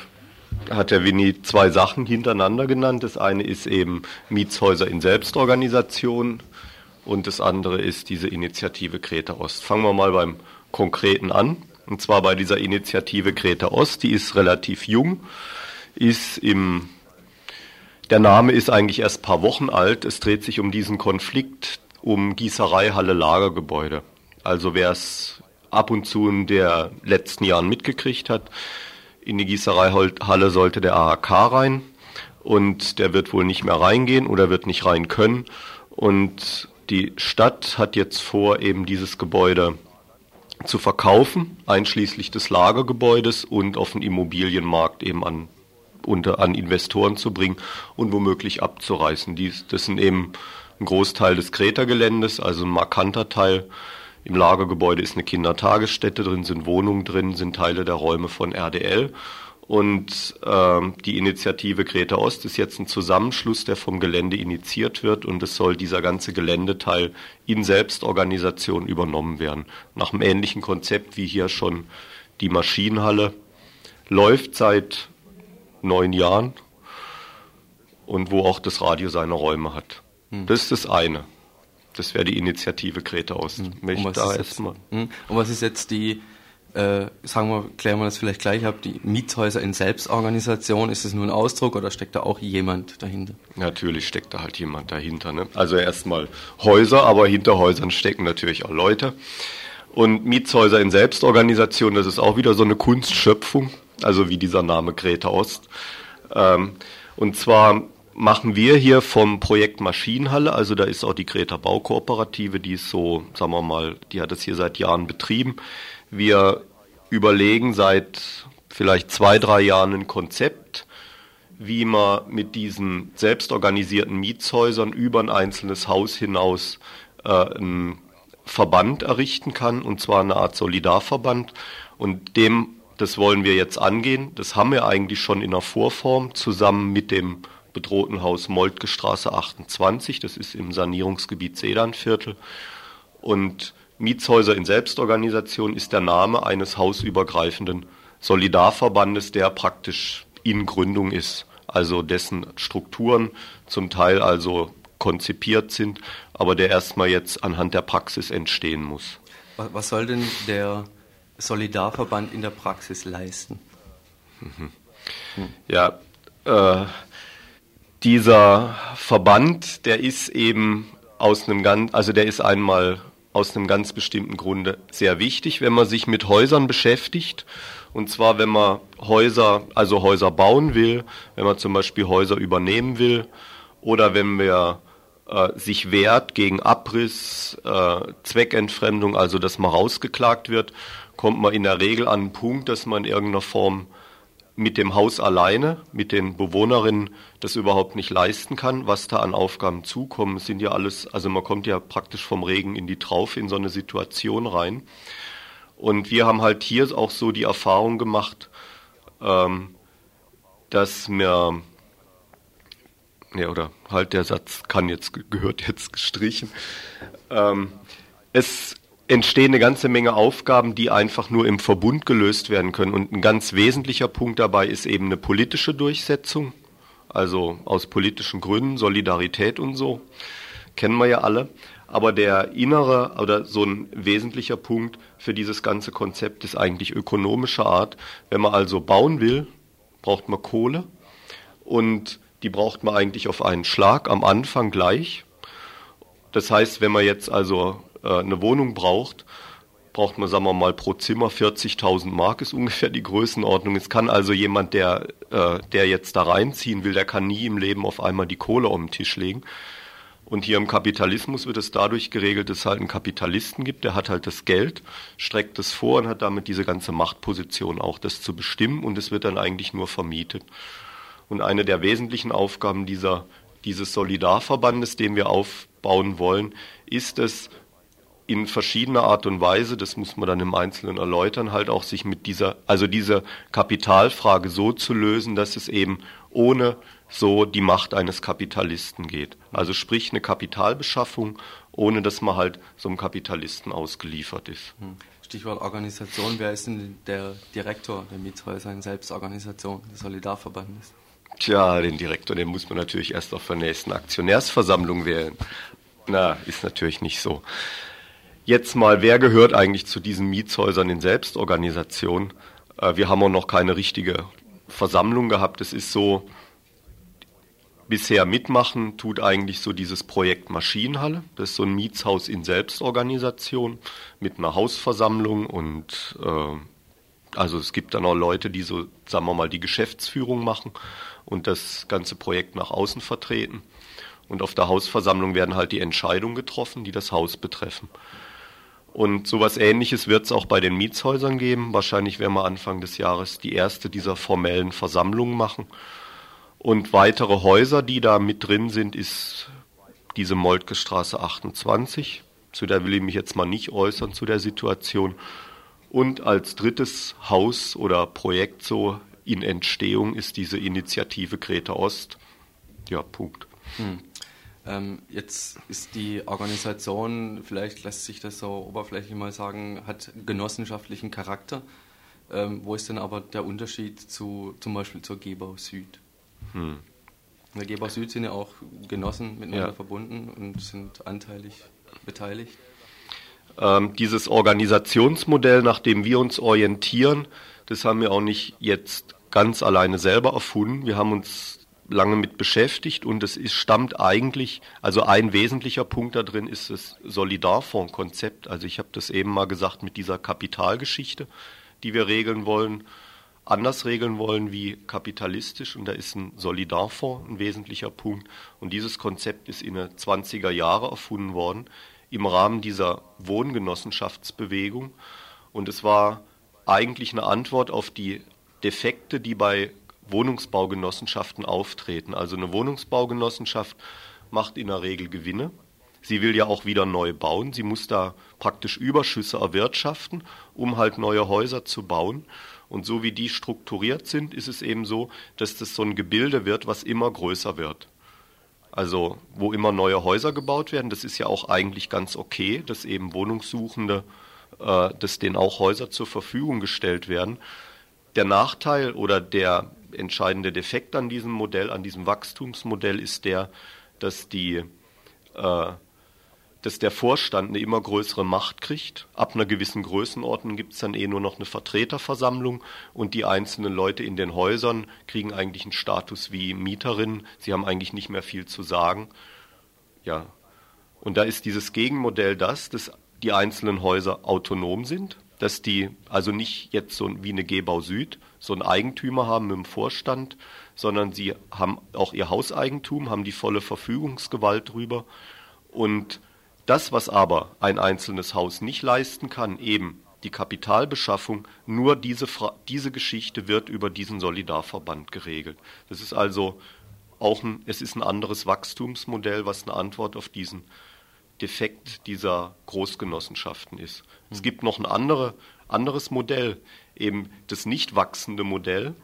hat der Winnie zwei Sachen hintereinander genannt. Das eine ist eben Mietshäuser in Selbstorganisation und das andere ist diese Initiative Greta Ost. Fangen wir mal beim Konkreten an. Und zwar bei dieser Initiative Greta Ost, die ist relativ jung, ist im der Name ist eigentlich erst ein paar Wochen alt. Es dreht sich um diesen Konflikt um Gießerei, Halle, Lagergebäude. Also wer es ab und zu in der letzten Jahren mitgekriegt hat, in die Gießereihalle sollte der AHK rein und der wird wohl nicht mehr reingehen oder wird nicht rein können. Und die Stadt hat jetzt vor, eben dieses Gebäude zu verkaufen, einschließlich des Lagergebäudes und auf den Immobilienmarkt eben an unter, an Investoren zu bringen und womöglich abzureißen. Dies, das sind eben ein Großteil des Kreta-Geländes, also ein markanter Teil. Im Lagergebäude ist eine Kindertagesstätte drin, sind Wohnungen drin, sind Teile der Räume von RDL. Und äh, die Initiative Greta Ost ist jetzt ein Zusammenschluss, der vom Gelände initiiert wird und es soll dieser ganze Geländeteil in Selbstorganisation übernommen werden. Nach einem ähnlichen Konzept wie hier schon die Maschinenhalle läuft seit neun Jahren und wo auch das Radio seine Räume hat. Hm. Das ist das eine. Das wäre die Initiative Greta Ost. Hm. Und was da ist jetzt- erstmal. Hm. Und was ist jetzt die, äh, sagen wir, klären wir das vielleicht gleich ab, die Mietshäuser in Selbstorganisation, ist das nur ein Ausdruck oder steckt da auch jemand dahinter? Natürlich steckt da halt jemand dahinter. Ne? Also erstmal Häuser, aber hinter Häusern stecken natürlich auch Leute. Und Mietshäuser in Selbstorganisation, das ist auch wieder so eine Kunstschöpfung, also wie dieser Name Greta Ost. Ähm, und zwar machen wir hier vom Projekt Maschinenhalle, also da ist auch die Greta Baukooperative, die ist so, sagen wir mal, die hat es hier seit Jahren betrieben. Wir überlegen seit vielleicht zwei, drei Jahren ein Konzept, wie man mit diesen selbstorganisierten Mietshäusern über ein einzelnes Haus hinaus äh, einen Verband errichten kann, und zwar eine Art Solidarverband. Und dem, das wollen wir jetzt angehen. Das haben wir eigentlich schon in der Vorform zusammen mit dem bedrohten Haus Moltke Straße 28. Das ist im Sanierungsgebiet Sedanviertel. Und Mietshäuser in Selbstorganisation ist der Name eines hausübergreifenden Solidarverbandes, der praktisch in Gründung ist, also dessen Strukturen zum Teil also konzipiert sind, aber der erstmal jetzt anhand der Praxis entstehen muss. Was, soll denn der Solidarverband in der Praxis leisten? Ja, äh, dieser Verband, der ist eben aus einem ganz, also der ist einmal aus einem ganz bestimmten Grunde sehr wichtig, wenn man sich mit Häusern beschäftigt. Und zwar, wenn man Häuser, also Häuser bauen will, wenn man zum Beispiel Häuser übernehmen will oder wenn man äh, sich wehrt gegen Abriss, äh, Zweckentfremdung, also dass man rausgeklagt wird, kommt man in der Regel an einen Punkt, dass man in irgendeiner Form mit dem Haus alleine, mit den Bewohnerinnen das überhaupt nicht leisten kann, was da an Aufgaben zukommen. Sind ja alles, also man kommt ja praktisch vom Regen in die Traufe in so eine Situation rein. Und wir haben halt hier auch so die Erfahrung gemacht, ähm, dass mir, ja, oder halt der Satz kann jetzt, gehört jetzt gestrichen, ähm, es entstehen eine ganze Menge Aufgaben, die einfach nur im Verbund gelöst werden können. Und ein ganz wesentlicher Punkt dabei ist eben eine politische Durchsetzung, also aus politischen Gründen, Solidarität und so, kennen wir ja alle. Aber der innere oder so ein wesentlicher Punkt für dieses ganze Konzept ist eigentlich ökonomischer Art. Wenn man also bauen will, braucht man Kohle und die braucht man eigentlich auf einen Schlag am Anfang gleich. Das heißt, wenn man jetzt also eine Wohnung braucht, braucht man, sagen wir mal, pro Zimmer 40.000 Mark ist ungefähr die Größenordnung. Es kann also jemand, der, äh, der jetzt da reinziehen will, der kann nie im Leben auf einmal die Kohle auf den Tisch legen. Und hier im Kapitalismus wird es dadurch geregelt, dass es halt einen Kapitalisten gibt, der hat halt das Geld, streckt es vor und hat damit diese ganze Machtposition auch, das zu bestimmen und es wird dann eigentlich nur vermietet. Und eine der wesentlichen Aufgaben dieser, dieses Solidarverbandes, den wir aufbauen wollen, ist es, in verschiedener Art und Weise, das muss man dann im Einzelnen erläutern, halt auch sich mit dieser, also dieser Kapitalfrage so zu lösen, dass es eben ohne so die Macht eines Kapitalisten geht. Also sprich eine Kapitalbeschaffung, ohne dass man halt so einem Kapitalisten ausgeliefert ist. Hm. Stichwort Organisation, wer ist denn der Direktor der Mietshäuser Selbstorganisation des Solidarverbandes? Tja, den Direktor, den muss man natürlich erst auf der nächsten Aktionärsversammlung wählen. Na, ist natürlich nicht so. Jetzt mal, wer gehört eigentlich zu diesen Mietshäusern in Selbstorganisation? Äh, wir haben auch noch keine richtige Versammlung gehabt. Es ist so, bisher mitmachen tut eigentlich so dieses Projekt Maschinenhalle. Das ist so ein Mietshaus in Selbstorganisation mit einer Hausversammlung und äh, also es gibt dann auch Leute, die so, sagen wir mal, die Geschäftsführung machen und das ganze Projekt nach außen vertreten. Und auf der Hausversammlung werden halt die Entscheidungen getroffen, die das Haus betreffen. Und sowas ähnliches wird es auch bei den Mietshäusern geben. Wahrscheinlich werden wir Anfang des Jahres die erste dieser formellen Versammlungen machen. Und weitere Häuser, die da mit drin sind, ist diese Moltke Straße 28. Zu der will ich mich jetzt mal nicht äußern, zu der Situation. Und als drittes Haus oder Projekt so in Entstehung ist diese Initiative Greta Ost. Ja, Punkt. Hm. Ähm, jetzt ist die Organisation, vielleicht lässt sich das so oberflächlich mal sagen, hat genossenschaftlichen Charakter. Ähm, wo ist denn aber der Unterschied zu zum Beispiel zur Gebau Süd? Hm. In der Gebau Süd sind ja auch Genossen miteinander ja. verbunden und sind anteilig beteiligt. Ähm, dieses Organisationsmodell, nach dem wir uns orientieren, das haben wir auch nicht jetzt ganz alleine selber erfunden. Wir haben uns lange mit beschäftigt und es ist, stammt eigentlich, also ein wesentlicher Punkt da drin ist das Solidarfonds-Konzept. Also ich habe das eben mal gesagt mit dieser Kapitalgeschichte, die wir regeln wollen, anders regeln wollen wie kapitalistisch. Und da ist ein Solidarfonds ein wesentlicher Punkt. Und dieses Konzept ist in den 20er Jahre erfunden worden im Rahmen dieser Wohngenossenschaftsbewegung. Und es war eigentlich eine Antwort auf die Defekte, die bei Wohnungsbaugenossenschaften auftreten. Also eine Wohnungsbaugenossenschaft macht in der Regel Gewinne. Sie will ja auch wieder neu bauen. Sie muss da praktisch Überschüsse erwirtschaften, um halt neue Häuser zu bauen. Und so wie die strukturiert sind, ist es eben so, dass das so ein Gebilde wird, was immer größer wird. Also wo immer neue Häuser gebaut werden, das ist ja auch eigentlich ganz okay, dass eben Wohnungssuchende, äh, dass denen auch Häuser zur Verfügung gestellt werden. Der Nachteil oder der entscheidende Defekt an diesem Modell, an diesem Wachstumsmodell ist der, dass die äh, dass der Vorstand eine immer größere Macht kriegt. Ab einer gewissen Größenordnung gibt es dann eh nur noch eine Vertreterversammlung und die einzelnen Leute in den Häusern kriegen eigentlich einen Status wie Mieterinnen. Sie haben eigentlich nicht mehr viel zu sagen. Ja. Und da ist dieses Gegenmodell das, dass die einzelnen Häuser autonom sind, dass die also nicht jetzt so wie eine Gebau Süd so einen Eigentümer haben mit dem Vorstand, sondern sie haben auch ihr Hauseigentum, haben die volle Verfügungsgewalt drüber. Und das, was aber ein einzelnes Haus nicht leisten kann, eben die Kapitalbeschaffung, nur diese, diese Geschichte wird über diesen Solidarverband geregelt. Das ist also auch ein, es ist ein anderes Wachstumsmodell, was eine Antwort auf diesen Defekt dieser Großgenossenschaften ist. Es gibt noch ein andere, anderes Modell, eben das nicht wachsende Modell,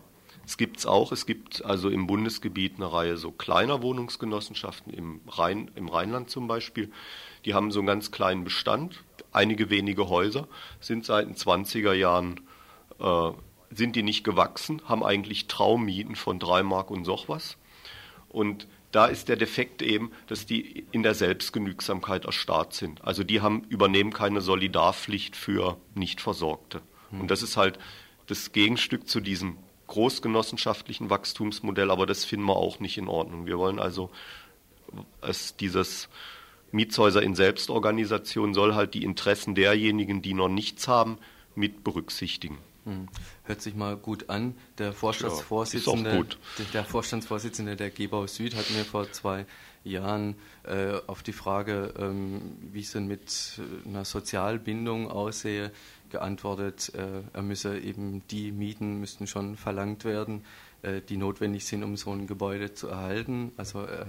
Es gibt es auch. Es gibt also im Bundesgebiet eine Reihe so kleiner Wohnungsgenossenschaften, im, Rhein, im Rheinland zum Beispiel. Die haben so einen ganz kleinen Bestand. Einige wenige Häuser sind seit den 20er Jahren äh, sind die nicht gewachsen, haben eigentlich Traummieten von drei Mark und so was. Und da ist der Defekt eben, dass die in der Selbstgenügsamkeit erstarrt sind. Also die haben, übernehmen keine Solidarpflicht für Nichtversorgte. Und das ist halt das Gegenstück zu diesem großgenossenschaftlichen Wachstumsmodell, aber das finden wir auch nicht in Ordnung. Wir wollen also, es dieses Mietshäuser in Selbstorganisation soll halt die Interessen derjenigen, die noch nichts haben, mit berücksichtigen. Hm. Hört sich mal gut an. Der Vorstandsvorsitzende, ja, der Vorstandsvorsitzende der Gebau Süd hat mir vor zwei Jahren äh, auf die Frage, ähm, wie es denn mit einer Sozialbindung aussehe, geantwortet, äh, er müsse eben die Mieten müssten schon verlangt werden, äh, die notwendig sind, um so ein Gebäude zu erhalten. Also er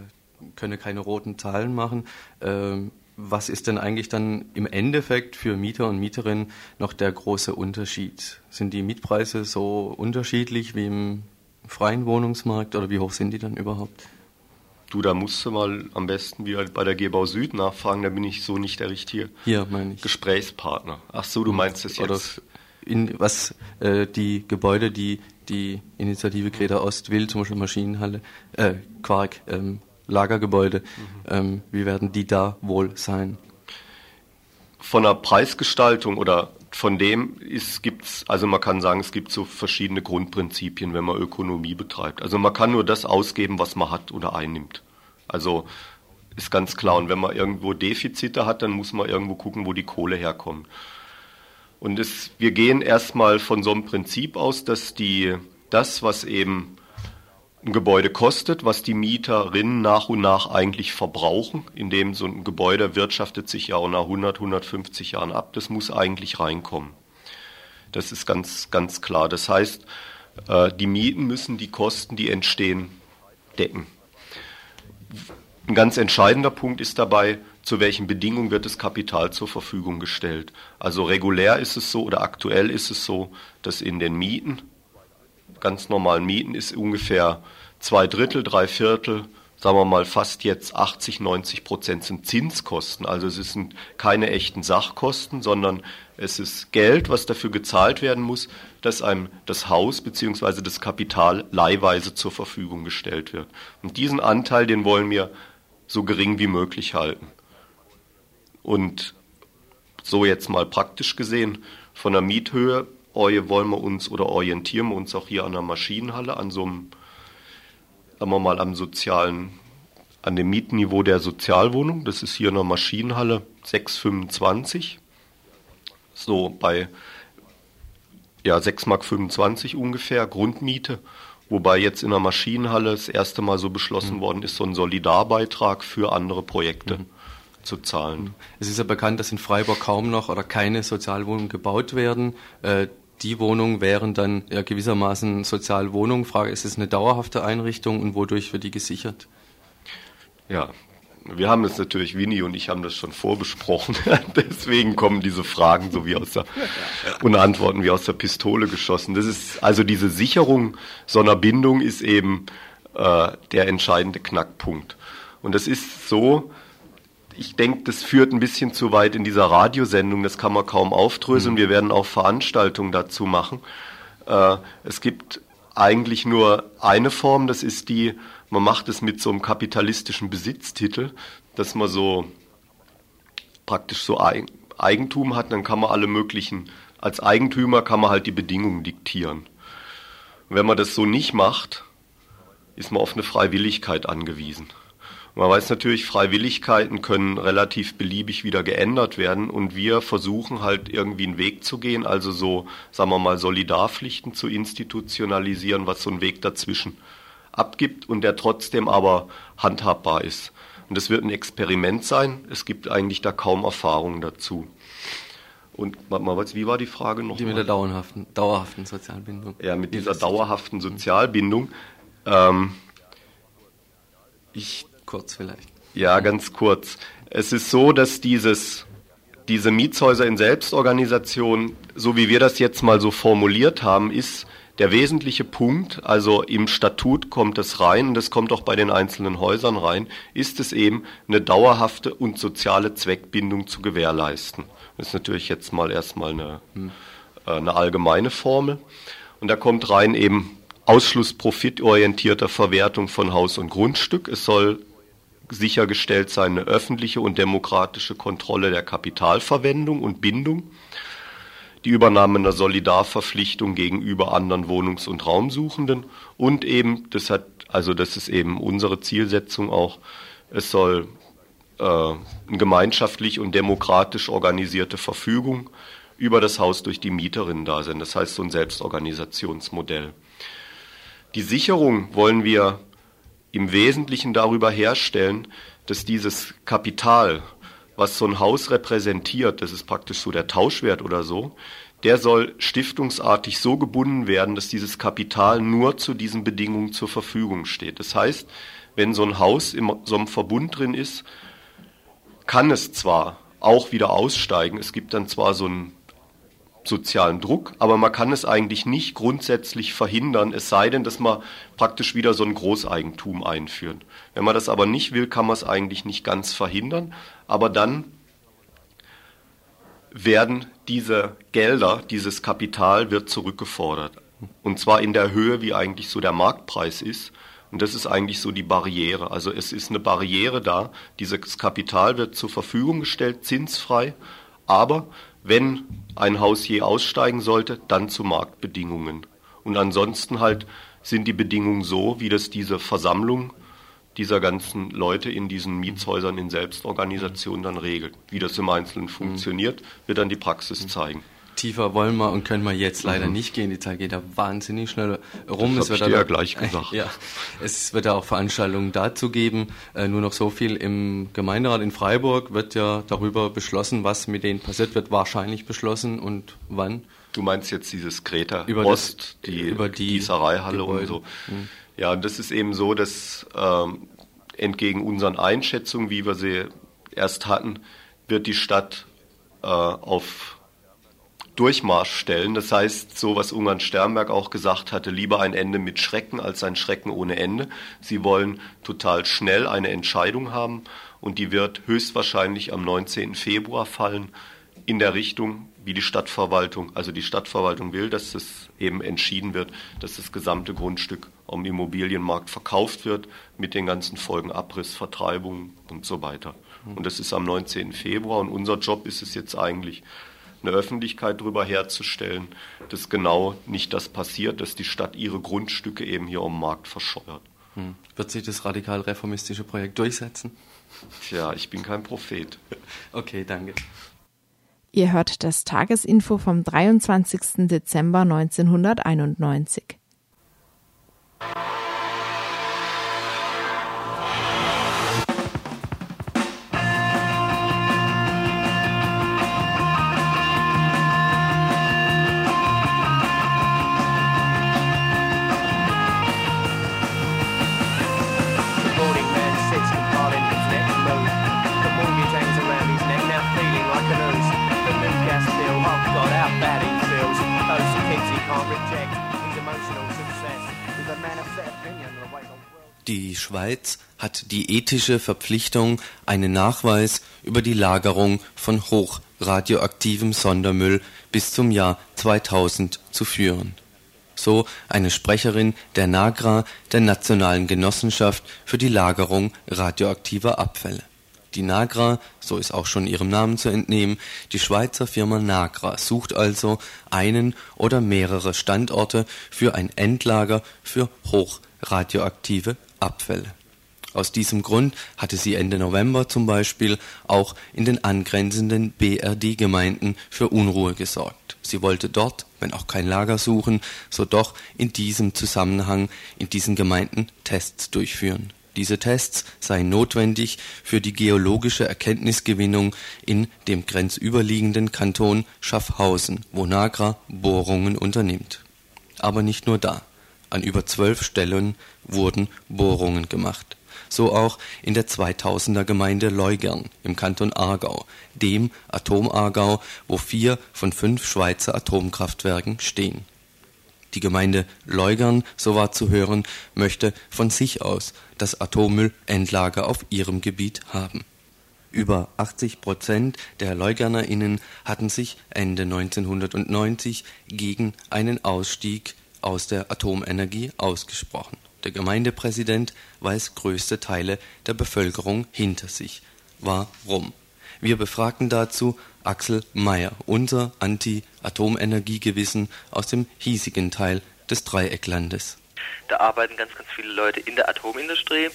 könne keine roten Zahlen machen. Ähm, was ist denn eigentlich dann im Endeffekt für Mieter und Mieterinnen noch der große Unterschied? Sind die Mietpreise so unterschiedlich wie im freien Wohnungsmarkt oder wie hoch sind die dann überhaupt? Du, da musst du mal am besten wieder bei der Gebau Süd nachfragen, da bin ich so nicht der richtige Hier, meine ich. Gesprächspartner. Ach so, du meinst es jetzt. Oder in, was äh, die Gebäude, die die Initiative Greta Ost will, zum Beispiel Maschinenhalle, äh, Quark, ähm, Lagergebäude, mhm. ähm, wie werden die da wohl sein? Von der Preisgestaltung oder von dem gibt es, also man kann sagen, es gibt so verschiedene Grundprinzipien, wenn man Ökonomie betreibt. Also man kann nur das ausgeben, was man hat oder einnimmt. Also ist ganz klar. Und wenn man irgendwo Defizite hat, dann muss man irgendwo gucken, wo die Kohle herkommt. Und es, wir gehen erstmal von so einem Prinzip aus, dass die, das, was eben ein Gebäude kostet, was die Mieterinnen nach und nach eigentlich verbrauchen, indem so ein Gebäude wirtschaftet sich ja auch nach 100, 150 Jahren ab, das muss eigentlich reinkommen. Das ist ganz, ganz klar. Das heißt, äh, die Mieten müssen die Kosten, die entstehen, decken. Ein ganz entscheidender Punkt ist dabei, zu welchen Bedingungen wird das Kapital zur Verfügung gestellt. Also regulär ist es so oder aktuell ist es so, dass in den Mieten ganz normalen Mieten ist ungefähr zwei Drittel, drei Viertel, sagen wir mal fast jetzt 80, 90 Prozent sind Zinskosten. Also es sind keine echten Sachkosten, sondern es ist Geld, was dafür gezahlt werden muss, dass einem das Haus bzw. das Kapital leihweise zur Verfügung gestellt wird. Und diesen Anteil, den wollen wir so gering wie möglich halten. Und so jetzt mal praktisch gesehen, von der Miethöhe wollen wir uns oder orientieren wir uns auch hier an der Maschinenhalle, an so einem, sagen wir mal, am sozialen, an dem Mietniveau der Sozialwohnung. Das ist hier in der Maschinenhalle 6,25. So bei ja, 6,25 Mark ungefähr Grundmiete. Wobei jetzt in der Maschinenhalle das erste Mal so beschlossen mhm. worden ist, so ein Solidarbeitrag für andere Projekte. Mhm zu zahlen. Es ist ja bekannt, dass in Freiburg kaum noch oder keine Sozialwohnungen gebaut werden. Die Wohnungen wären dann ja gewissermaßen Sozialwohnungen. Frage, ist es eine dauerhafte Einrichtung und wodurch wird die gesichert? Ja, wir haben es natürlich, Winnie und ich haben das schon vorbesprochen. Deswegen kommen diese Fragen so wie aus der, und Antworten wie aus der Pistole geschossen. Das ist, also diese Sicherung so einer Bindung ist eben äh, der entscheidende Knackpunkt. Und das ist so, ich denke, das führt ein bisschen zu weit in dieser Radiosendung. Das kann man kaum aufdröseln. Mhm. Wir werden auch Veranstaltungen dazu machen. Äh, es gibt eigentlich nur eine Form, das ist die, man macht es mit so einem kapitalistischen Besitztitel, dass man so praktisch so Eigentum hat, dann kann man alle möglichen, als Eigentümer kann man halt die Bedingungen diktieren. wenn man das so nicht macht, ist man auf eine Freiwilligkeit angewiesen. Man weiß natürlich, Freiwilligkeiten können relativ beliebig wieder geändert werden und wir versuchen halt irgendwie einen Weg zu gehen, also so, sagen wir mal, Solidarpflichten zu institutionalisieren, was so ein Weg dazwischen abgibt und der trotzdem aber handhabbar ist. Und das wird ein Experiment sein. Es gibt eigentlich da kaum Erfahrungen dazu. Und wie war die Frage noch? Die mit der dauerhaften, dauerhaften Sozialbindung. Ja, mit dieser dauerhaften Sozialbindung. Ähm, ich kurz vielleicht. Ja, ganz kurz. Es ist so, dass dieses, diese Mietshäuser in Selbstorganisation, so wie wir das jetzt mal so formuliert haben, ist Der wesentliche Punkt, also im Statut kommt es rein, und das kommt auch bei den einzelnen Häusern rein, ist es eben, eine dauerhafte und soziale Zweckbindung zu gewährleisten. Das ist natürlich jetzt mal erstmal eine, äh, eine allgemeine Formel. Und da kommt rein eben Ausschluss profitorientierter Verwertung von Haus und Grundstück. Es soll sichergestellt sein eine öffentliche und demokratische Kontrolle der Kapitalverwendung und Bindung die Übernahme einer Solidarverpflichtung gegenüber anderen Wohnungs- und Raumsuchenden und eben, das hat, also das ist eben unsere Zielsetzung auch, es soll äh, eine gemeinschaftlich und demokratisch organisierte Verfügung über das Haus durch die Mieterinnen da sein. Das heißt so ein Selbstorganisationsmodell. Die Sicherung wollen wir im Wesentlichen darüber herstellen, dass dieses Kapital, was so ein Haus repräsentiert, das ist praktisch so der Tauschwert oder so, der soll stiftungsartig so gebunden werden, dass dieses Kapital nur zu diesen Bedingungen zur Verfügung steht. Das heißt, wenn so ein Haus in so einem Verbund drin ist, kann es zwar auch wieder aussteigen, es gibt dann zwar so einen sozialen Druck, aber man kann es eigentlich nicht grundsätzlich verhindern, es sei denn, dass man praktisch wieder so ein Großeigentum einführt. Wenn man das aber nicht will, kann man es eigentlich nicht ganz verhindern, aber dann werden diese Gelder, dieses Kapital wird zurückgefordert. Und zwar in der Höhe, wie eigentlich so der Marktpreis ist. Und das ist eigentlich so die Barriere. Also es ist eine Barriere da. Dieses Kapital wird zur Verfügung gestellt, zinsfrei. Aber wenn ein Haus je aussteigen sollte, dann zu Marktbedingungen. Und ansonsten halt sind die Bedingungen so, wie das diese Versammlung dieser ganzen Leute in diesen Mietshäusern in Selbstorganisation dann regelt. Wie das im Einzelnen funktioniert, wird dann die Praxis zeigen. Tiefer wollen wir und können wir jetzt leider mhm. nicht gehen. Die Zeit geht da wahnsinnig schnell rum. Das habe ich dir ja gleich gesagt. Ja, es wird ja auch Veranstaltungen dazu geben. Äh, nur noch so viel im Gemeinderat in Freiburg wird ja darüber beschlossen, was mit denen passiert wird, wahrscheinlich beschlossen und wann. Du meinst jetzt dieses Greta über Ost, das, die, über die Gießereihalle und so. Mhm. Ja, und das ist eben so, dass ähm, entgegen unseren Einschätzungen, wie wir sie erst hatten, wird die Stadt äh, auf Durchmarsch stellen. Das heißt, so was Ungarn Sternberg auch gesagt hatte, lieber ein Ende mit Schrecken als ein Schrecken ohne Ende. Sie wollen total schnell eine Entscheidung haben und die wird höchstwahrscheinlich am 19. Februar fallen in der Richtung, wie die Stadtverwaltung, also die Stadtverwaltung will, dass es eben entschieden wird, dass das gesamte Grundstück am Immobilienmarkt verkauft wird mit den ganzen Folgen Abriss, Vertreibung und so weiter. Und das ist am 19. Februar und unser Job ist es jetzt eigentlich, eine Öffentlichkeit darüber herzustellen, dass genau nicht das passiert, dass die Stadt ihre Grundstücke eben hier am Markt verscheuert. Hm. Wird sich das radikal reformistische Projekt durchsetzen? Tja, ich bin kein Prophet. Okay, danke. Ihr hört das Tagesinfo vom 23. Dezember 1991. Die Schweiz hat die ethische Verpflichtung, einen Nachweis über die Lagerung von hochradioaktivem Sondermüll bis zum Jahr 2000 zu führen. So eine Sprecherin der NAGRA, der Nationalen Genossenschaft für die Lagerung radioaktiver Abfälle. Die Nagra, so ist auch schon ihrem Namen zu entnehmen, die Schweizer Firma Nagra sucht also einen oder mehrere Standorte für ein Endlager für hochradioaktive Abfälle. Aus diesem Grund hatte sie Ende November zum Beispiel auch in den angrenzenden BRD-Gemeinden für Unruhe gesorgt. Sie wollte dort, wenn auch kein Lager suchen, so doch in diesem Zusammenhang in diesen Gemeinden Tests durchführen. Diese Tests seien notwendig für die geologische Erkenntnisgewinnung in dem grenzüberliegenden Kanton Schaffhausen, wo Nagra Bohrungen unternimmt. Aber nicht nur da. An über zwölf Stellen wurden Bohrungen gemacht. So auch in der 2000er Gemeinde Leugern im Kanton Aargau, dem Atom-Aargau, wo vier von fünf Schweizer Atomkraftwerken stehen Die Gemeinde Leugern, so war zu hören, möchte von sich aus das Atommüllendlager auf ihrem Gebiet haben. Über 80 Prozent der LeugernerInnen hatten sich Ende 1990 gegen einen Ausstieg aus der Atomenergie ausgesprochen. Der Gemeindepräsident weiß größte Teile der Bevölkerung hinter sich. Warum? Wir befragten dazu Axel Mayer, unser Anti-Atomenergiegewissen aus dem hiesigen Teil des Dreiecklandes. Da arbeiten ganz, ganz viele Leute in der Atomindustrie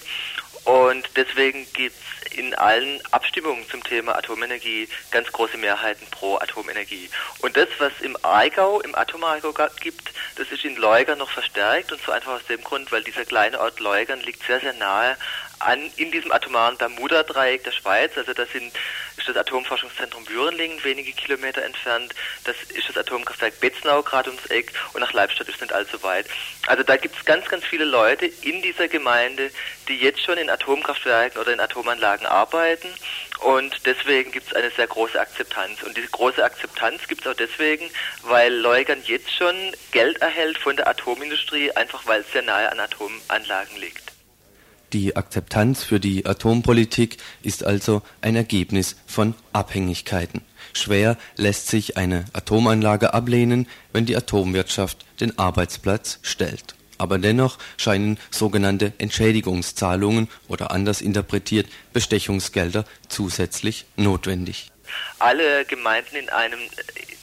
und deswegen gibt es in allen Abstimmungen zum Thema Atomenergie ganz große Mehrheiten pro Atomenergie. Und das, was im Aigau, im Atomaigau gibt, das ist in Leugern noch verstärkt und so einfach aus dem Grund, weil dieser kleine Ort Leugern liegt sehr, sehr nahe an, in diesem atomaren Bermuda-Dreieck der Schweiz. Also das sind, ist das Atomforschungszentrum Bürenlingen wenige Kilometer entfernt. Das ist das Atomkraftwerk Betznau gerade ums Eck und nach Leibstadt ist nicht allzu weit. Also da gibt es ganz, ganz viele Leute in dieser Gemeinde, die jetzt schon in Atomkraftwerken oder in Atomanlagen arbeiten und deswegen gibt es eine sehr große Akzeptanz. Und diese große Akzeptanz gibt es auch deswegen, weil Leugern jetzt schon Geld erhält von der Atomindustrie, einfach weil es sehr nahe an Atomanlagen liegt. Die Akzeptanz für die Atompolitik ist also ein Ergebnis von Abhängigkeiten. Schwer lässt sich eine Atomanlage ablehnen, wenn die Atomwirtschaft den Arbeitsplatz stellt. Aber dennoch scheinen sogenannte Entschädigungszahlungen oder anders interpretiert Bestechungsgelder zusätzlich notwendig. Alle Gemeinden in einem,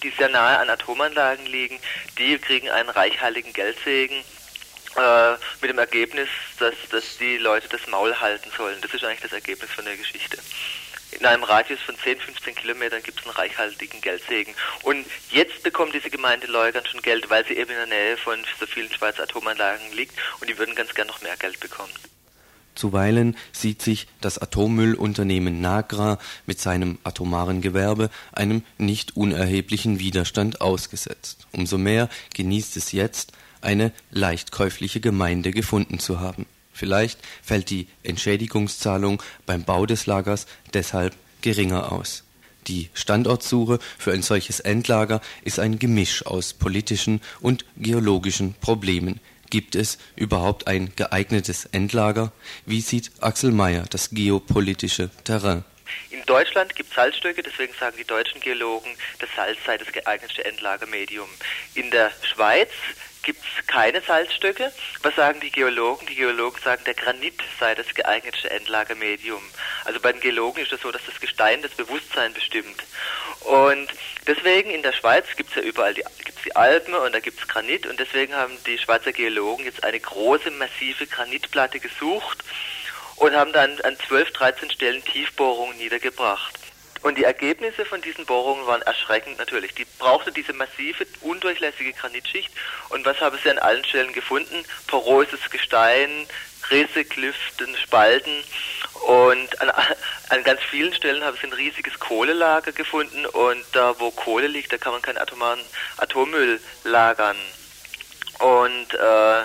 die sehr nahe an Atomanlagen liegen, die kriegen einen reichhaltigen Geldsegen äh, mit dem Ergebnis, dass, dass die Leute das Maul halten sollen. Das ist eigentlich das Ergebnis von der Geschichte. In einem Radius von 10, 15 Kilometern gibt es einen reichhaltigen Geldsegen. Und jetzt bekommt diese Gemeinde Leugern schon Geld, weil sie eben in der Nähe von so vielen Schweizer Atomanlagen liegt und die würden ganz gern noch mehr Geld bekommen. Zuweilen sieht sich das Atommüllunternehmen Nagra mit seinem atomaren Gewerbe einem nicht unerheblichen Widerstand ausgesetzt. Umso mehr genießt es jetzt eine leicht käufliche Gemeinde gefunden zu haben. Vielleicht fällt die Entschädigungszahlung beim Bau des Lagers deshalb geringer aus. Die Standortsuche für ein solches Endlager ist ein Gemisch aus politischen und geologischen Problemen. Gibt es überhaupt ein geeignetes Endlager? Wie sieht Axel Mayer das geopolitische Terrain? In Deutschland gibt es Salzstöcke, deswegen sagen die deutschen Geologen, das Salz sei das geeignete Endlagermedium. In der Schweiz gibt es keine Salzstöcke. Was sagen die Geologen? Die Geologen sagen, der Granit sei das geeignete Endlagermedium. Also bei den Geologen ist es das so, dass das Gestein das Bewusstsein bestimmt. Und deswegen in der Schweiz gibt es ja überall die, gibt's die Alpen und da gibt es Granit und deswegen haben die Schweizer Geologen jetzt eine große, massive Granitplatte gesucht und haben dann an 12, 13 Stellen Tiefbohrungen niedergebracht. Und die Ergebnisse von diesen Bohrungen waren erschreckend natürlich. Die brauchte diese massive, undurchlässige Granitschicht. Und was haben sie an allen Stellen gefunden? Poröses Gestein, Risse, Klüften, Spalten. Und an, an ganz vielen Stellen haben sie ein riesiges Kohlelager gefunden. Und da, wo Kohle liegt, da kann man keinen atomaren Atommüll lagern. Und äh,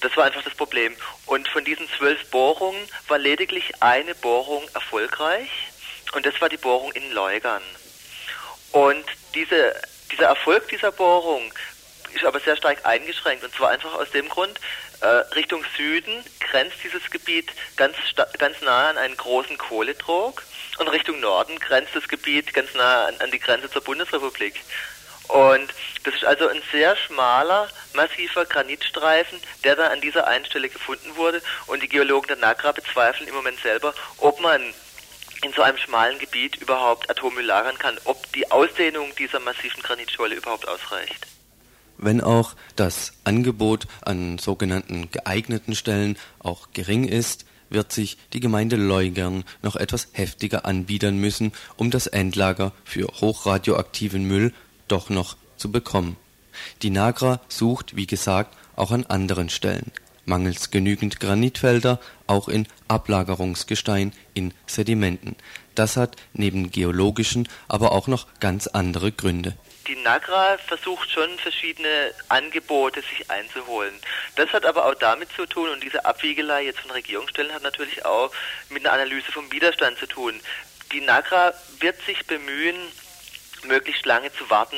das war einfach das Problem. Und von diesen zwölf Bohrungen war lediglich eine Bohrung erfolgreich. Und das war die Bohrung in Leugern. Und diese, dieser Erfolg dieser Bohrung ist aber sehr stark eingeschränkt. Und zwar einfach aus dem Grund, äh, Richtung Süden grenzt dieses Gebiet ganz, ganz nah an einen großen Kohletrog und Richtung Norden grenzt das Gebiet ganz nah an, an die Grenze zur Bundesrepublik. Und das ist also ein sehr schmaler, massiver Granitstreifen, der dann an dieser einen Stelle gefunden wurde. Und die Geologen der NAGRA bezweifeln im Moment selber, ob man in so einem schmalen Gebiet überhaupt Atommüll lagern kann, ob die Ausdehnung dieser massiven Granitscholle überhaupt ausreicht. Wenn auch das Angebot an sogenannten geeigneten Stellen auch gering ist, wird sich die Gemeinde Leugern noch etwas heftiger anbiedern müssen, um das Endlager für hochradioaktiven Müll doch noch zu bekommen. Die Nagra sucht, wie gesagt, auch an anderen Stellen mangels genügend Granitfelder auch in Ablagerungsgestein in Sedimenten. Das hat neben geologischen aber auch noch ganz andere Gründe. Die NAGRA versucht schon verschiedene Angebote sich einzuholen. Das hat aber auch damit zu tun, und diese Abwiegelei jetzt von Regierungsstellen hat natürlich auch mit einer Analyse vom Widerstand zu tun. Die NAGRA wird sich bemühen, möglichst lange zu warten,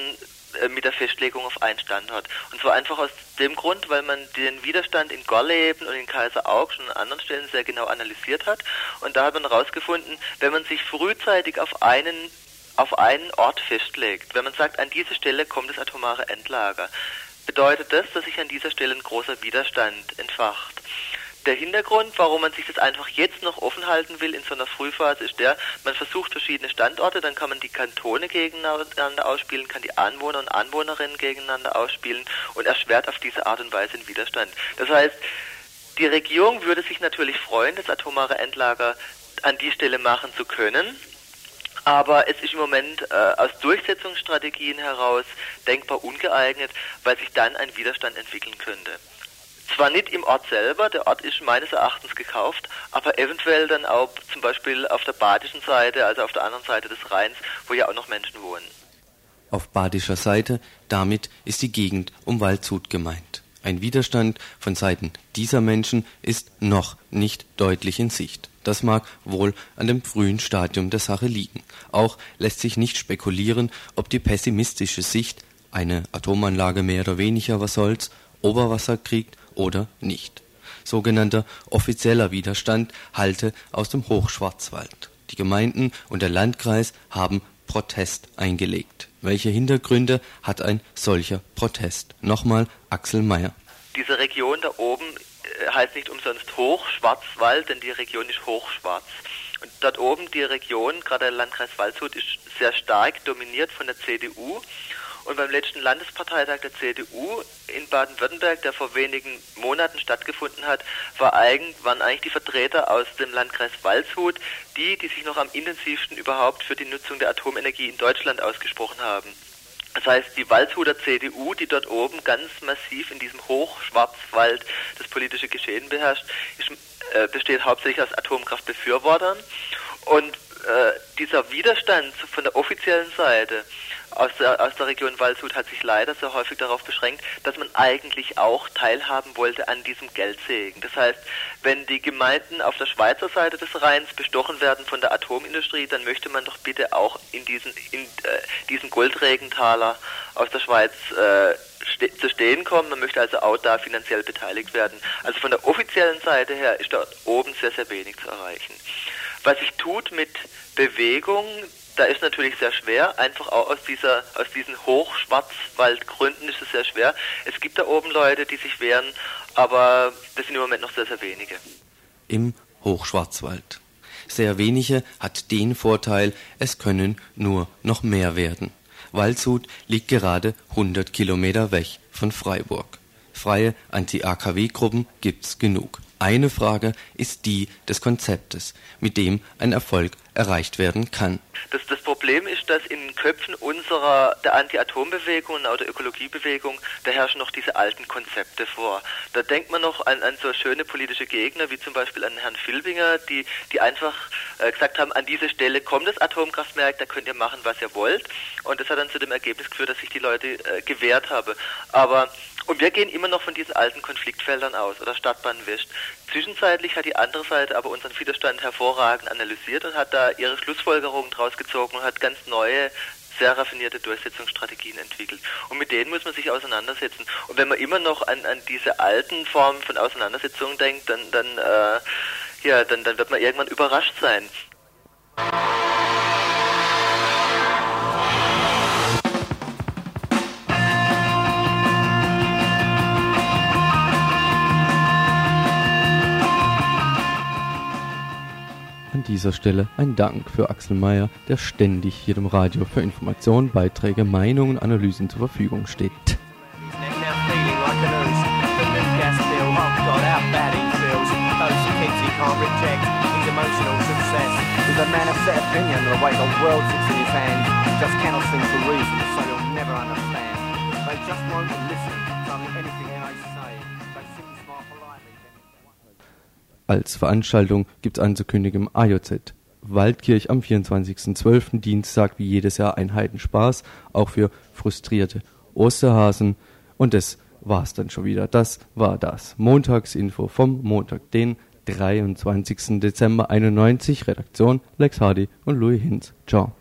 mit der Festlegung auf einen Standort. Und zwar einfach aus dem Grund, weil man den Widerstand in Gorleben und in Kaiserauch schon an anderen Stellen sehr genau analysiert hat. Und da hat man herausgefunden, wenn man sich frühzeitig auf einen auf einen Ort festlegt, wenn man sagt, an diese Stelle kommt das atomare Endlager, bedeutet das, dass sich an dieser Stelle ein großer Widerstand entfacht. Der Hintergrund, warum man sich das einfach jetzt noch offen halten will in so einer Frühphase, ist der, man versucht verschiedene Standorte, dann kann man die Kantone gegeneinander ausspielen, kann die Anwohner und Anwohnerinnen gegeneinander ausspielen und erschwert auf diese Art und Weise den Widerstand. Das heißt, die Regierung würde sich natürlich freuen, das atomare Endlager an die Stelle machen zu können, aber es ist im Moment äh, aus Durchsetzungsstrategien heraus denkbar ungeeignet, weil sich dann ein Widerstand entwickeln könnte. Zwar nicht im Ort selber, der Ort ist meines Erachtens gekauft, aber eventuell dann auch zum Beispiel auf der badischen Seite, also auf der anderen Seite des Rheins, wo ja auch noch Menschen wohnen. Auf badischer Seite, damit ist die Gegend um Waldshut gemeint. Ein Widerstand von Seiten dieser Menschen ist noch nicht deutlich in Sicht. Das mag wohl an dem frühen Stadium der Sache liegen. Auch lässt sich nicht spekulieren, ob die pessimistische Sicht, eine Atomanlage mehr oder weniger was soll's, Oberwasser kriegt oder nicht. Sogenannter offizieller Widerstand halte aus dem Hochschwarzwald. Die Gemeinden und der Landkreis haben Protest eingelegt. Welche Hintergründe hat ein solcher Protest? Nochmal Axel Mayer. Diese Region da oben äh, heißt nicht umsonst Hochschwarzwald, denn die Region ist hochschwarz. Und dort oben die Region, gerade der Landkreis Waldshut, ist sehr stark dominiert von der CDU. Und beim letzten Landesparteitag der CDU in Baden-Württemberg, der vor wenigen Monaten stattgefunden hat, war eigentlich, waren eigentlich die Vertreter aus dem Landkreis Waldshut die, die sich noch am intensivsten überhaupt für die Nutzung der Atomenergie in Deutschland ausgesprochen haben. Das heißt, die Waldshuter CDU, die dort oben ganz massiv in diesem Hochschwarzwald das politische Geschehen beherrscht, ist, äh, besteht hauptsächlich aus Atomkraftbefürwortern. Und äh, dieser Widerstand von der offiziellen Seite aus der, aus der Region Waldshut hat sich leider sehr häufig darauf beschränkt, dass man eigentlich auch teilhaben wollte an diesem Geldsegen. Das heißt, wenn die Gemeinden auf der Schweizer Seite des Rheins bestochen werden von der Atomindustrie, dann möchte man doch bitte auch in diesen, in, äh, diesen Goldregentaler aus der Schweiz äh, zu stehen kommen. Man möchte also auch da finanziell beteiligt werden. Also von der offiziellen Seite her ist dort oben sehr, sehr wenig zu erreichen. Was sich tut mit Bewegung, da ist natürlich sehr schwer, einfach auch aus dieser, aus diesen Hochschwarzwaldgründen ist es sehr schwer. Es gibt da oben Leute, die sich wehren, aber das sind im Moment noch sehr, sehr wenige. Im Hochschwarzwald. Sehr wenige hat den Vorteil, es können nur noch mehr werden. Waldshut liegt gerade 100 Kilometer weg von Freiburg. Freie Anti-AKW-Gruppen gibt's genug. Eine Frage ist die des Konzeptes, mit dem ein Erfolg erreicht werden kann. Das, das Problem ist, dass in Köpfen unserer der Anti-Atom-Bewegung und auch der Ökologiebewegung, da herrschen noch diese alten Konzepte vor. Da denkt man noch an, an so schöne politische Gegner, wie zum Beispiel an Herrn Filbinger, die, die einfach äh, gesagt haben, an diese Stelle kommt das Atomkraftwerk, da könnt ihr machen, was ihr wollt. Und das hat dann zu dem Ergebnis geführt, dass sich die Leute äh, gewehrt haben. Aber und wir gehen immer noch von diesen alten Konfliktfeldern aus oder Stadtbahn West. Zwischenzeitlich hat die andere Seite aber unseren Widerstand hervorragend analysiert und hat da ihre Schlussfolgerungen draus gezogen und hat ganz neue sehr raffinierte Durchsetzungsstrategien entwickelt. Und mit denen muss man sich auseinandersetzen. Und wenn man immer noch an, an diese alten Formen von Auseinandersetzungen denkt, dann, dann, äh, ja, dann, dann wird man irgendwann überrascht sein. Dieser Stelle ein Dank für Axel Mayer, der ständig jedem Radio für Informationen, Beiträge, Meinungen und Analysen zur Verfügung steht. They just won't listen Als Veranstaltung gibt's anzukündigen im AJZ. Waldkirch am 24.12. Dienstag wie jedes Jahr ein Heidenspaß, auch für frustrierte Osterhasen. Und das war's dann schon wieder. Das war das Montagsinfo vom Montag, den 23. Dezember 91. Redaktion Lex Hardy und Louis Hinz. Ciao.